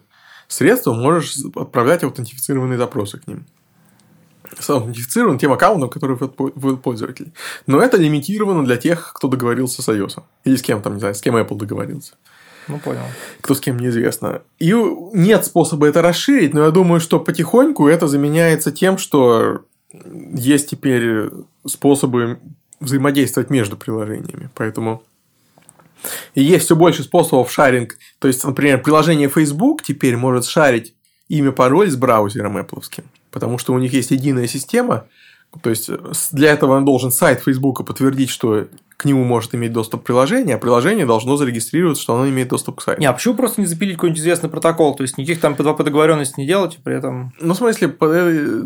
средства можешь отправлять аутентифицированные запросы к ним аутентифицирован тем аккаунтом, который вводит пользователь. Но это лимитировано для тех, кто договорился с iOS. Или с кем там, не знаю, с кем Apple договорился. Ну, понял. Кто с кем неизвестно. И нет способа это расширить, но я думаю, что потихоньку это заменяется тем, что есть теперь способы взаимодействовать между приложениями. Поэтому и есть все больше способов шаринг. То есть, например, приложение Facebook теперь может шарить имя пароль с браузером Apple потому что у них есть единая система, то есть для этого он должен сайт Facebook подтвердить, что к нему может иметь доступ приложение, а приложение должно зарегистрироваться, что оно имеет доступ к сайту. Не, а почему просто не запилить какой-нибудь известный протокол? То есть никаких там P2P договоренностей не делать, при этом. Ну, в смысле, э,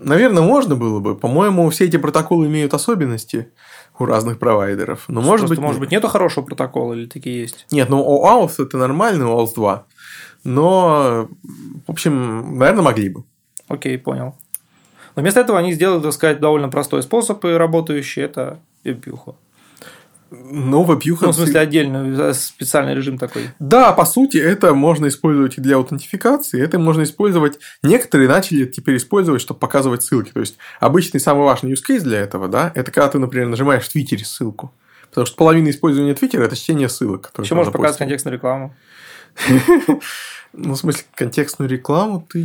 наверное, можно было бы. По-моему, все эти протоколы имеют особенности у разных провайдеров. Но может быть. Может быть, нету хорошего протокола или такие есть? Нет, ну OAuth это нормальный OAuth 2. Но, в общем, наверное, могли бы. Окей, понял. Но вместо этого они сделали, так сказать, довольно простой способ и работающий – это веб-юха. Ну, веб-юха... Ну, в смысле, отдельный специальный режим такой. Да, по сути, это можно использовать и для аутентификации, это можно использовать... Некоторые начали теперь использовать, чтобы показывать ссылки. То есть, обычный самый важный use case для этого, да, это когда ты, например, нажимаешь в Твиттере ссылку. Потому что половина использования Твиттера – это чтение ссылок. Еще можно показывать контекстную рекламу. Ну, в смысле, контекстную рекламу ты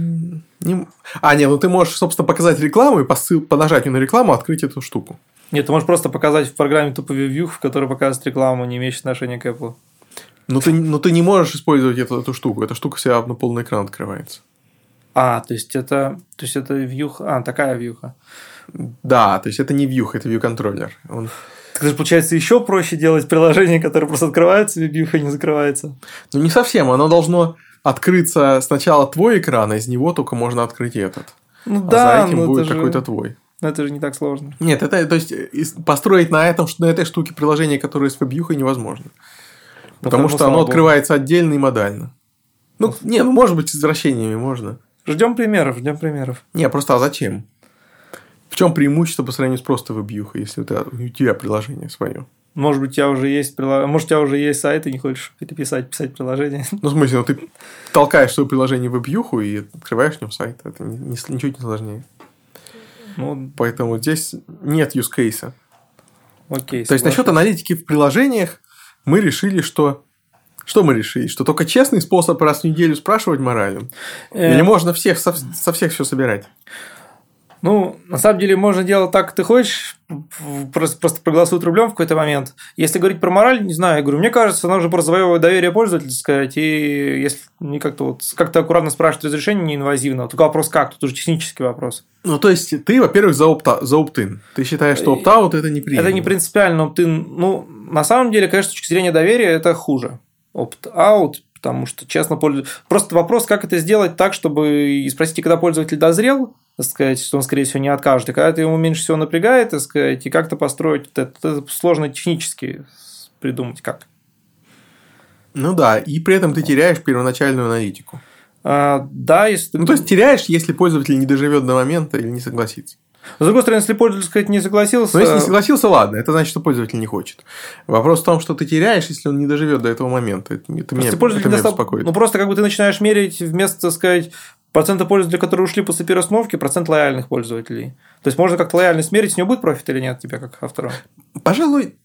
не... А, нет, ну ты можешь, собственно, показать рекламу и по, ссыл... по нажатию на рекламу открыть эту штуку. Нет, ты можешь просто показать в программе туповый view, в которой показывает рекламу, не имеющую отношения к Apple. Но ты, но ты не можешь использовать эту, эту штуку. Эта штука вся на полный экран открывается. А, то есть это, то есть это вьюха, а, такая вьюха. Да, то есть это не вьюха, это view-контроллер. Он... Так же, получается, еще проще делать приложение, которое просто открывается, вьюха не закрывается. Ну, не совсем. Оно должно открыться сначала твой экран, а из него только можно открыть этот. Ну а да, за этим будет какой-то твой. Но это же не так сложно. Нет, это то есть построить на этом, на этой штуке приложение, которое с вебьюхой, невозможно. Ну, Потому что оно открывается отдельно и модально. Ну, не, ну может быть, с возвращениями можно. Ждем примеров, ждем примеров. Не, просто а зачем? В чем преимущество по сравнению с просто вебьюхой, если у тебя, у тебя приложение свое? Может быть, у тебя уже есть прилож... Может, у тебя уже есть сайт, и не хочешь это писать, приложение. Ну, в смысле, ну ты толкаешь свое приложение в веб и открываешь в нем сайт. Это не, не, ничуть не сложнее. Ну, Поэтому здесь нет use case. Окей. То есть насчет аналитики в приложениях мы решили, что что мы решили? Что только честный способ раз в неделю спрашивать морально? Или Э, можно всех со, со всех все собирать? Ну, на самом деле, можно делать так, как ты хочешь, просто, просто проголосуют рублем в какой-то момент. Если говорить про мораль, не знаю, я говорю, мне кажется, нужно просто завоевывать доверие пользователя, сказать, и если не как-то вот как-то аккуратно спрашивать разрешение неинвазивно, только вопрос как, тут уже технический вопрос. Ну, то есть, ты, во-первых, за, опта, за opt-in. Ты считаешь, что opt-out это не Это не принципиально, ты, ну, на самом деле, конечно, с точки зрения доверия это хуже. Opt-out, потому что честно пользуюсь. Просто вопрос, как это сделать так, чтобы и спросите, когда пользователь дозрел, так сказать, что он, скорее всего, не откажет, и когда это ему меньше всего напрягает, так сказать, и как-то построить это, это сложно технически придумать как. Ну да, и при этом ты теряешь первоначальную аналитику. А, да, если... Ну, то есть, теряешь, если пользователь не доживет до момента или не согласится. С другой стороны, если пользователь, сказать, не согласился... Но если не согласился, ладно, это значит, что пользователь не хочет. Вопрос в том, что ты теряешь, если он не доживет до этого момента. Это, это меня, Если пользователь это меня достав- беспокоит. Ну, просто как бы ты начинаешь мерить вместо, так сказать, процента пользователей, которые ушли после первой процент лояльных пользователей. То есть, можно как-то лояльность мерить, с него будет профит или нет тебя как автора? Пожалуй,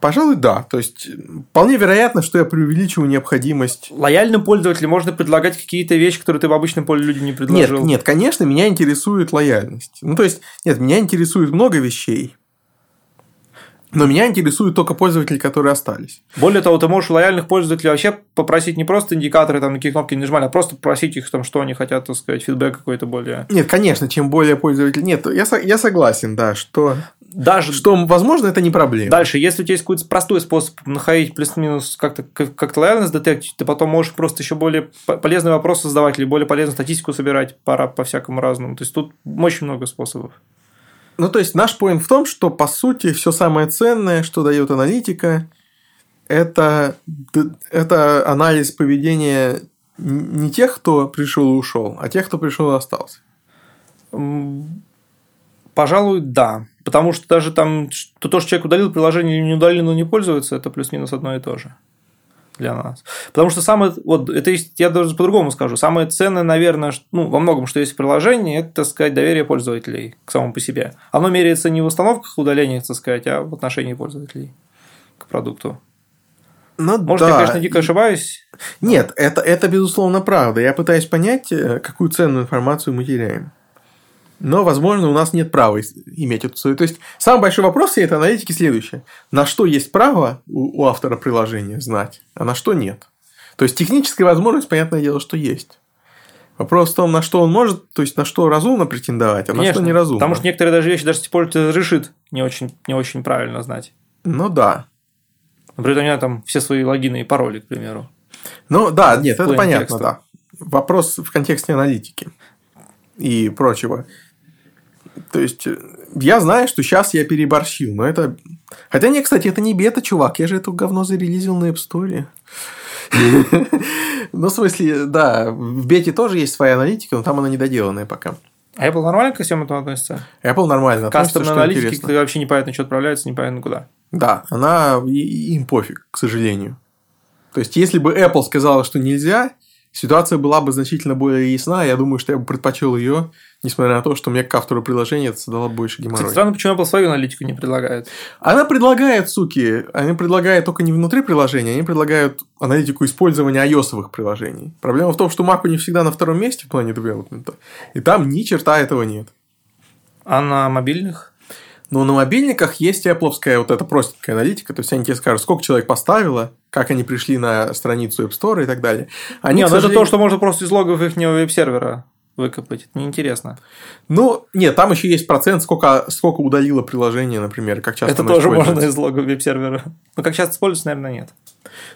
пожалуй, да. То есть, вполне вероятно, что я преувеличиваю необходимость Лояльным пользователям можно предлагать какие-то вещи, которые ты в обычном поле людям не Нет, предложил. нет, конечно, меня интересует лояльность. Ну, то есть, нет, меня интересует много вещей. Но меня интересуют только пользователи, которые остались. Более того, ты можешь лояльных пользователей вообще попросить не просто индикаторы, там, на какие кнопки нажимали, а просто попросить их, там, что они хотят, так сказать, фидбэк какой-то более... Нет, конечно, чем более пользователей... Нет, я, я согласен, да, что, Даже что, возможно, это не проблема. Дальше, если у тебя есть какой-то простой способ находить плюс-минус как-то как- как-то лояльность детектить, ты потом можешь просто еще более по- полезные вопросы задавать или более полезную статистику собирать по, по всякому разному. То есть тут очень много способов. Ну, то есть, наш поинт в том, что, по сути, все самое ценное, что дает аналитика, это, это анализ поведения не тех, кто пришел и ушел, а тех, кто пришел и остался. Пожалуй, да. Потому что даже там что то, что человек удалил приложение или не удалил, но не пользуется, это плюс-минус одно и то же для нас. Потому что самое, вот это я даже по-другому скажу, самое ценное, наверное, ну, во многом, что есть в приложении, это, так сказать, доверие пользователей к самому по себе. Оно меряется не в установках, удалениях, так сказать, а в отношении пользователей к продукту. Ну, Может, да. я, конечно, дико ошибаюсь. Нет, это, это безусловно правда. Я пытаюсь понять, э, какую ценную информацию мы теряем. Но, возможно, у нас нет права иметь эту свою. То есть, самый большой вопрос всей этой аналитики следующий. На что есть право у, у автора приложения знать, а на что нет? То есть, техническая возможность, понятное дело, что есть. Вопрос в том, на что он может, то есть, на что разумно претендовать, а на что неразумно. Потому что некоторые даже вещи, даже если пользователь разрешит, не очень, не очень правильно знать. Ну, да. Например, у меня там все свои логины и пароли, к примеру. Ну, да, нет, это понятно, текста. да. Вопрос в контексте аналитики и прочего. То есть, я знаю, что сейчас я переборщил, но это... Хотя, не, кстати, это не бета, чувак, я же это говно зарелизил на App Store. Ну, в смысле, да, в бете тоже есть своя аналитика, но там она недоделанная пока. А Apple нормально ко всему этому относится? Apple нормально относится, Кастомная что аналитика, вообще непонятно, что отправляется, непонятно куда. Да, она им пофиг, к сожалению. То есть, если бы Apple сказала, что нельзя, ситуация была бы значительно более ясна. Я думаю, что я бы предпочел ее, несмотря на то, что мне как автору приложения это создало больше Кстати, геморроя. странно, почему Apple свою аналитику не предлагает. Она предлагает, суки, они предлагают только не внутри приложения, они предлагают аналитику использования ios приложений. Проблема в том, что Mac не всегда на втором месте в плане девелопмента, и там ни черта этого нет. А на мобильных? Но на мобильниках есть Apple вот эта простенькая аналитика, то есть они тебе скажут, сколько человек поставило, как они пришли на страницу App Store и так далее. Они, Нет, ну сожалению- то, что можно просто из логов их веб-сервера выкопать. Это неинтересно. Ну, нет, там еще есть процент, сколько, сколько удалило приложение, например, как часто это тоже можно из логов веб-сервера. Но как часто используется, наверное, нет.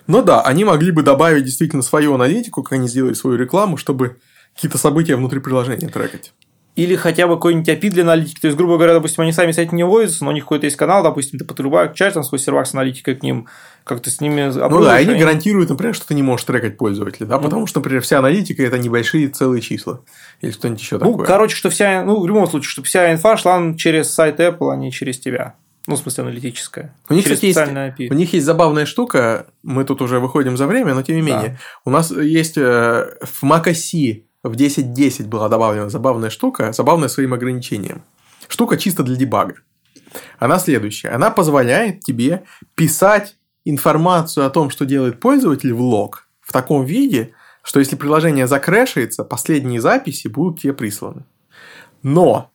Ну да, они могли бы добавить действительно свою аналитику, как они сделали свою рекламу, чтобы какие-то события внутри приложения трекать. Или хотя бы какой-нибудь API для аналитики. То есть, грубо говоря, допустим, они сами с этим не вводятся, но у них какой-то есть канал, допустим, ты подрубаешь там свой сервак с аналитикой к ним, как-то с ними Ну да, они гарантируют, например, что ты не можешь трекать пользователя, Ну. да, потому что, например, вся аналитика это небольшие целые числа или что-нибудь еще Ну, такое. короче, что вся, ну, в любом случае, чтобы вся инфа шла через сайт Apple, а не через тебя. Ну, в смысле, аналитическая. У них, есть, API. у них есть забавная штука, мы тут уже выходим за время, но тем не менее. У нас есть э, в macOS в 10.10 была добавлена забавная штука, забавная своим ограничением. Штука чисто для дебага. Она следующая. Она позволяет тебе писать информацию о том, что делает пользователь в лог в таком виде, что если приложение закрэшится, последние записи будут тебе присланы. Но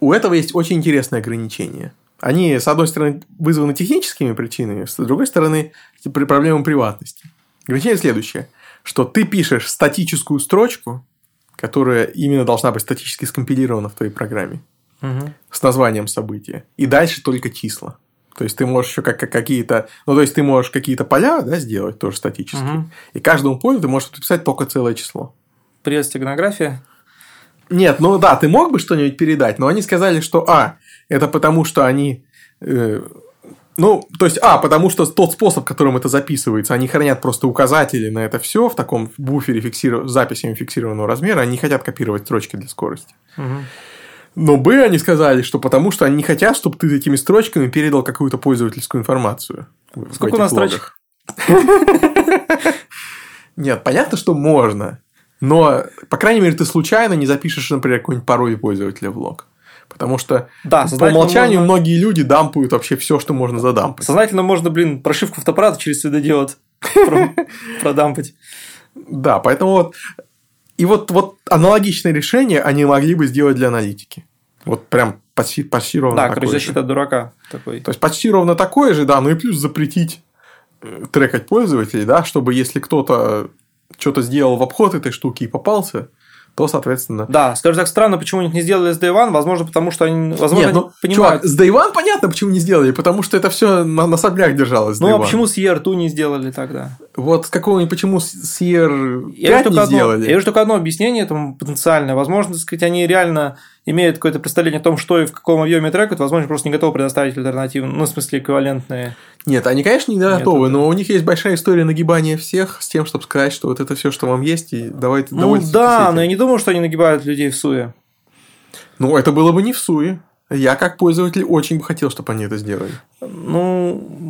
у этого есть очень интересное ограничение. Они, с одной стороны, вызваны техническими причинами, с другой стороны, проблемой приватности. Ограничение следующее, что ты пишешь статическую строчку, которая именно должна быть статически скомпилирована в твоей программе, угу. с названием события, и дальше только числа. То есть ты можешь еще как, как какие-то, ну то есть ты можешь какие-то поля да, сделать тоже статически, угу. и каждому полю ты можешь написать только целое число. Привет, стегнография. Нет, ну да, ты мог бы что-нибудь передать, но они сказали, что а, это потому что они э, ну, то есть, а, потому что тот способ, которым это записывается, они хранят просто указатели на это все в таком буфере фиксиров... с записями фиксированного размера, они не хотят копировать строчки для скорости. Угу. Но Б они сказали, что потому что они не хотят, чтобы ты этими строчками передал какую-то пользовательскую информацию. Сколько у нас строчек? Нет, понятно, что можно. Но, по крайней мере, ты случайно не запишешь, например, какой-нибудь пароль пользователя в лог. Потому что да, по умолчанию можно... многие люди дампают вообще все, что можно задампать. Сознательно можно, блин, прошивку фотоаппарата через светодиод продампать. Да, поэтому вот и вот, вот аналогичное решение они могли бы сделать для аналитики. Вот прям почти, почти ровно Да, короче, защита дурака такой. То есть почти ровно такое же, да, ну и плюс запретить э, трекать пользователей, да, чтобы если кто-то что-то сделал в обход этой штуки и попался, то, соответственно... Да, скажем так, странно, почему они не сделали с Day One, возможно, потому что они, возможно, Нет, ну, понимают... Чувак, с Day One понятно, почему не сделали, потому что это все на, на соблях держалось. Ну, а почему с ER2 не сделали тогда? Вот с какого-нибудь, почему с ER5 я не сделали? Я вижу только одно объяснение этому потенциальное. Возможно, так сказать, они реально имеют какое-то представление о том, что и в каком объеме трекают, возможно, просто не готовы предоставить альтернативы, ну, в смысле, эквивалентные. Нет, они, конечно, не готовы, Нет, но у них есть большая история нагибания всех с тем, чтобы сказать, что вот это все, что вам есть, и давайте Ну да, но я не думаю, что они нагибают людей в суе. Ну, это было бы не в суе. Я, как пользователь, очень бы хотел, чтобы они это сделали. Ну,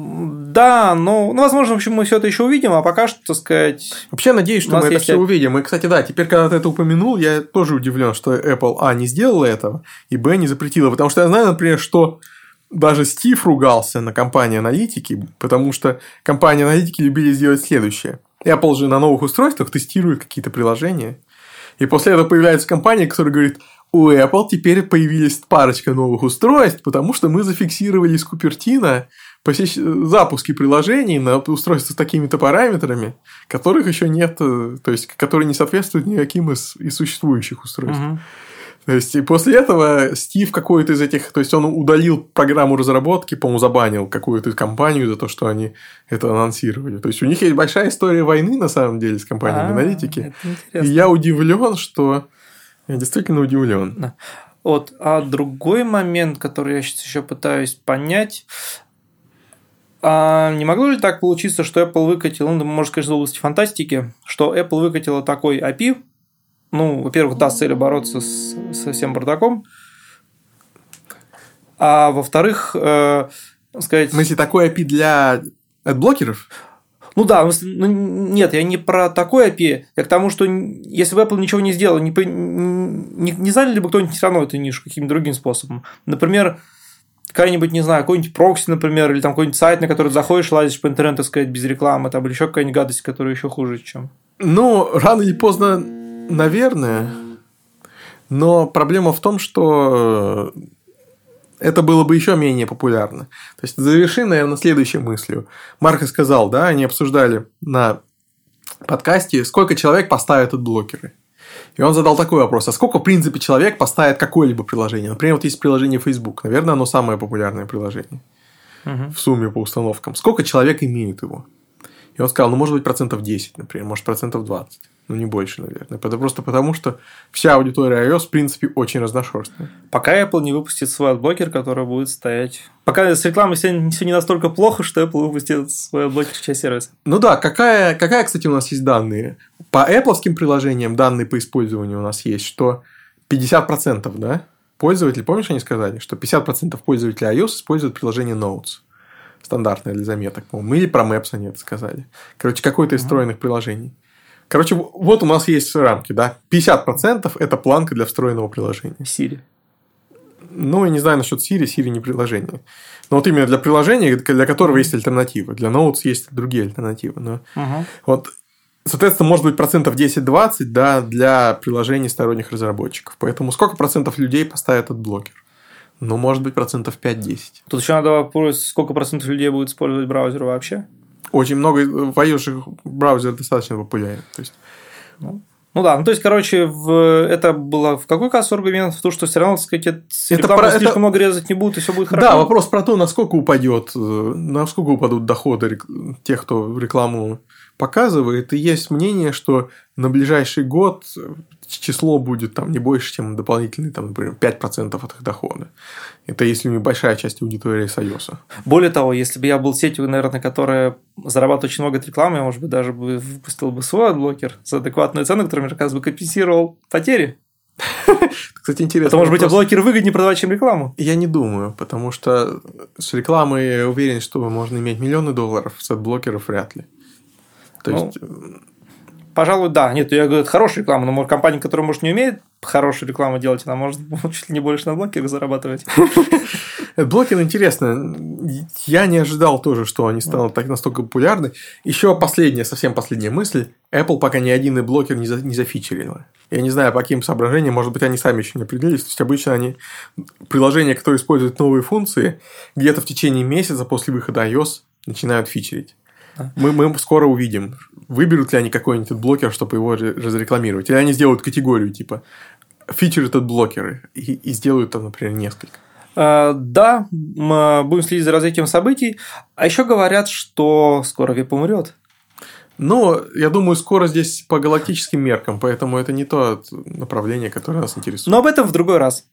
да, но, ну, возможно, в общем, мы все это еще увидим, а пока что, так сказать. Вообще, надеюсь, что мы это все увидим. И, кстати, да, теперь, когда ты это упомянул, я тоже удивлен, что Apple, а, не сделала этого, и, б, не запретила. Потому что я знаю, например, что даже Стив ругался на компании аналитики, потому что компании аналитики любили сделать следующее. Apple же на новых устройствах тестирует какие-то приложения. И после этого появляется компания, которая говорит, у Apple теперь появились парочка новых устройств, потому что мы зафиксировали из Купертина посещ... запуски приложений на устройства с такими-то параметрами, которых еще нет, э, то есть, которые не соответствуют никаким из, из существующих устройств. Угу. То есть, и после этого Стив какой-то из этих... То есть, он удалил программу разработки, по-моему, забанил какую-то компанию за то, что они это анонсировали. То есть, у них есть большая история войны, на самом деле, с компаниями а, аналитики. И я удивлен, что... Я действительно удивлен. Вот, а другой момент, который я сейчас еще пытаюсь понять, а не могло ли так получиться, что Apple выкатил, ну, можно сказать, из области фантастики, что Apple выкатила такой API, ну, во-первых, даст целью бороться с, со всем бардаком, а во-вторых, э, сказать... В смысле, такой API для адблокеров? Ну да, ну, нет, я не про такой API, я к тому, что если бы Apple ничего не сделал, не, не, не заняли бы кто-нибудь все равно эту нишу каким-то другим способом. Например, какая-нибудь, не знаю, какой-нибудь прокси, например, или там какой-нибудь сайт, на который заходишь, лазишь по интернету, сказать, без рекламы, там, или еще какая-нибудь гадость, которая еще хуже, чем. Ну, рано или поздно Наверное. Но проблема в том, что это было бы еще менее популярно. То есть, заверши, наверное, следующей мыслью. Марко сказал, да, они обсуждали на подкасте, сколько человек поставят от блокеры. И он задал такой вопрос, а сколько, в принципе, человек поставит какое-либо приложение? Например, вот есть приложение Facebook. Наверное, оно самое популярное приложение угу. в сумме по установкам. Сколько человек имеют его? И он сказал, ну, может быть, процентов 10, например, может, процентов 20. Ну, не больше, наверное. Это просто потому, что вся аудитория iOS, в принципе, очень разношерстная. Пока Apple не выпустит свой adblocker, который будет стоять... Пока с рекламой все, все не настолько плохо, что Apple выпустит свой adblocker часть сервиса. Ну да, какая, какая, кстати, у нас есть данные? По Apple приложениям данные по использованию у нас есть, что 50%, да, пользователей, помнишь, они сказали, что 50% пользователей iOS используют приложение Notes стандартное для заметок, по-моему. Или про Maps они это сказали. Короче, какое-то из встроенных приложений. Короче, вот у нас есть рамки, да. 50% это планка для встроенного приложения. Siri. Ну, я не знаю насчет Siri, Siri не приложение. Но вот именно для приложения, для которого есть альтернатива. Для Notes есть другие альтернативы. Но Мгм. вот, соответственно, может быть процентов 10-20 да, для приложений сторонних разработчиков. Поэтому сколько процентов людей поставят этот блокер? Ну, может быть, процентов 5-10. Тут еще надо вопрос, сколько процентов людей будет использовать браузер вообще. Очень много в iOS браузер достаточно популярен. То есть, Ну да, ну то есть, короче, в... это было в какой кассу аргумент? В то, что все равно, так сказать, это про- слишком это- много резать не будут, и все будет хорошо. Да, вопрос про то, насколько упадет, э, насколько упадут доходы тех, кто рекламу показывает. И есть мнение, что на ближайший год число будет там не больше, чем дополнительные, там, например, 5% от их дохода. Это если небольшая часть аудитории с iOS. Более того, если бы я был сетью, наверное, которая зарабатывает очень много от рекламы, я, может быть, даже бы выпустил бы свой блокер за адекватную цену, который мне, как бы, компенсировал потери. Кстати, интересно. Это, может быть, а блокер выгоднее продавать, чем рекламу. Я не думаю, потому что с рекламой я уверен, что можно иметь миллионы долларов, с блокеров вряд ли. То Ну, есть, Пожалуй, да. Нет, я говорю, это хорошая реклама, но компания, которая, может, не умеет хорошую рекламу делать, она может чуть ли не больше на блокерах зарабатывать. Блокер интересно. Я не ожидал тоже, что они станут так настолько популярны. Еще последняя, совсем последняя мысль. Apple пока ни один блокер не, за, не зафичерила. Я не знаю, по каким соображениям, может быть, они сами еще не определились. То есть, обычно они приложения, которые используют новые функции, где-то в течение месяца после выхода iOS начинают фичерить. Да. Мы, мы скоро увидим, выберут ли они какой-нибудь блокер, чтобы его ре- разрекламировать. Или они сделают категорию, типа, фичер этот блокеры, и, и сделают там, например, несколько. Э, Да, мы будем следить за развитием событий. А еще говорят, что скоро веб умрет. Но я думаю, скоро здесь по галактическим меркам, поэтому это не то направление, которое нас интересует. Но об этом в другой раз.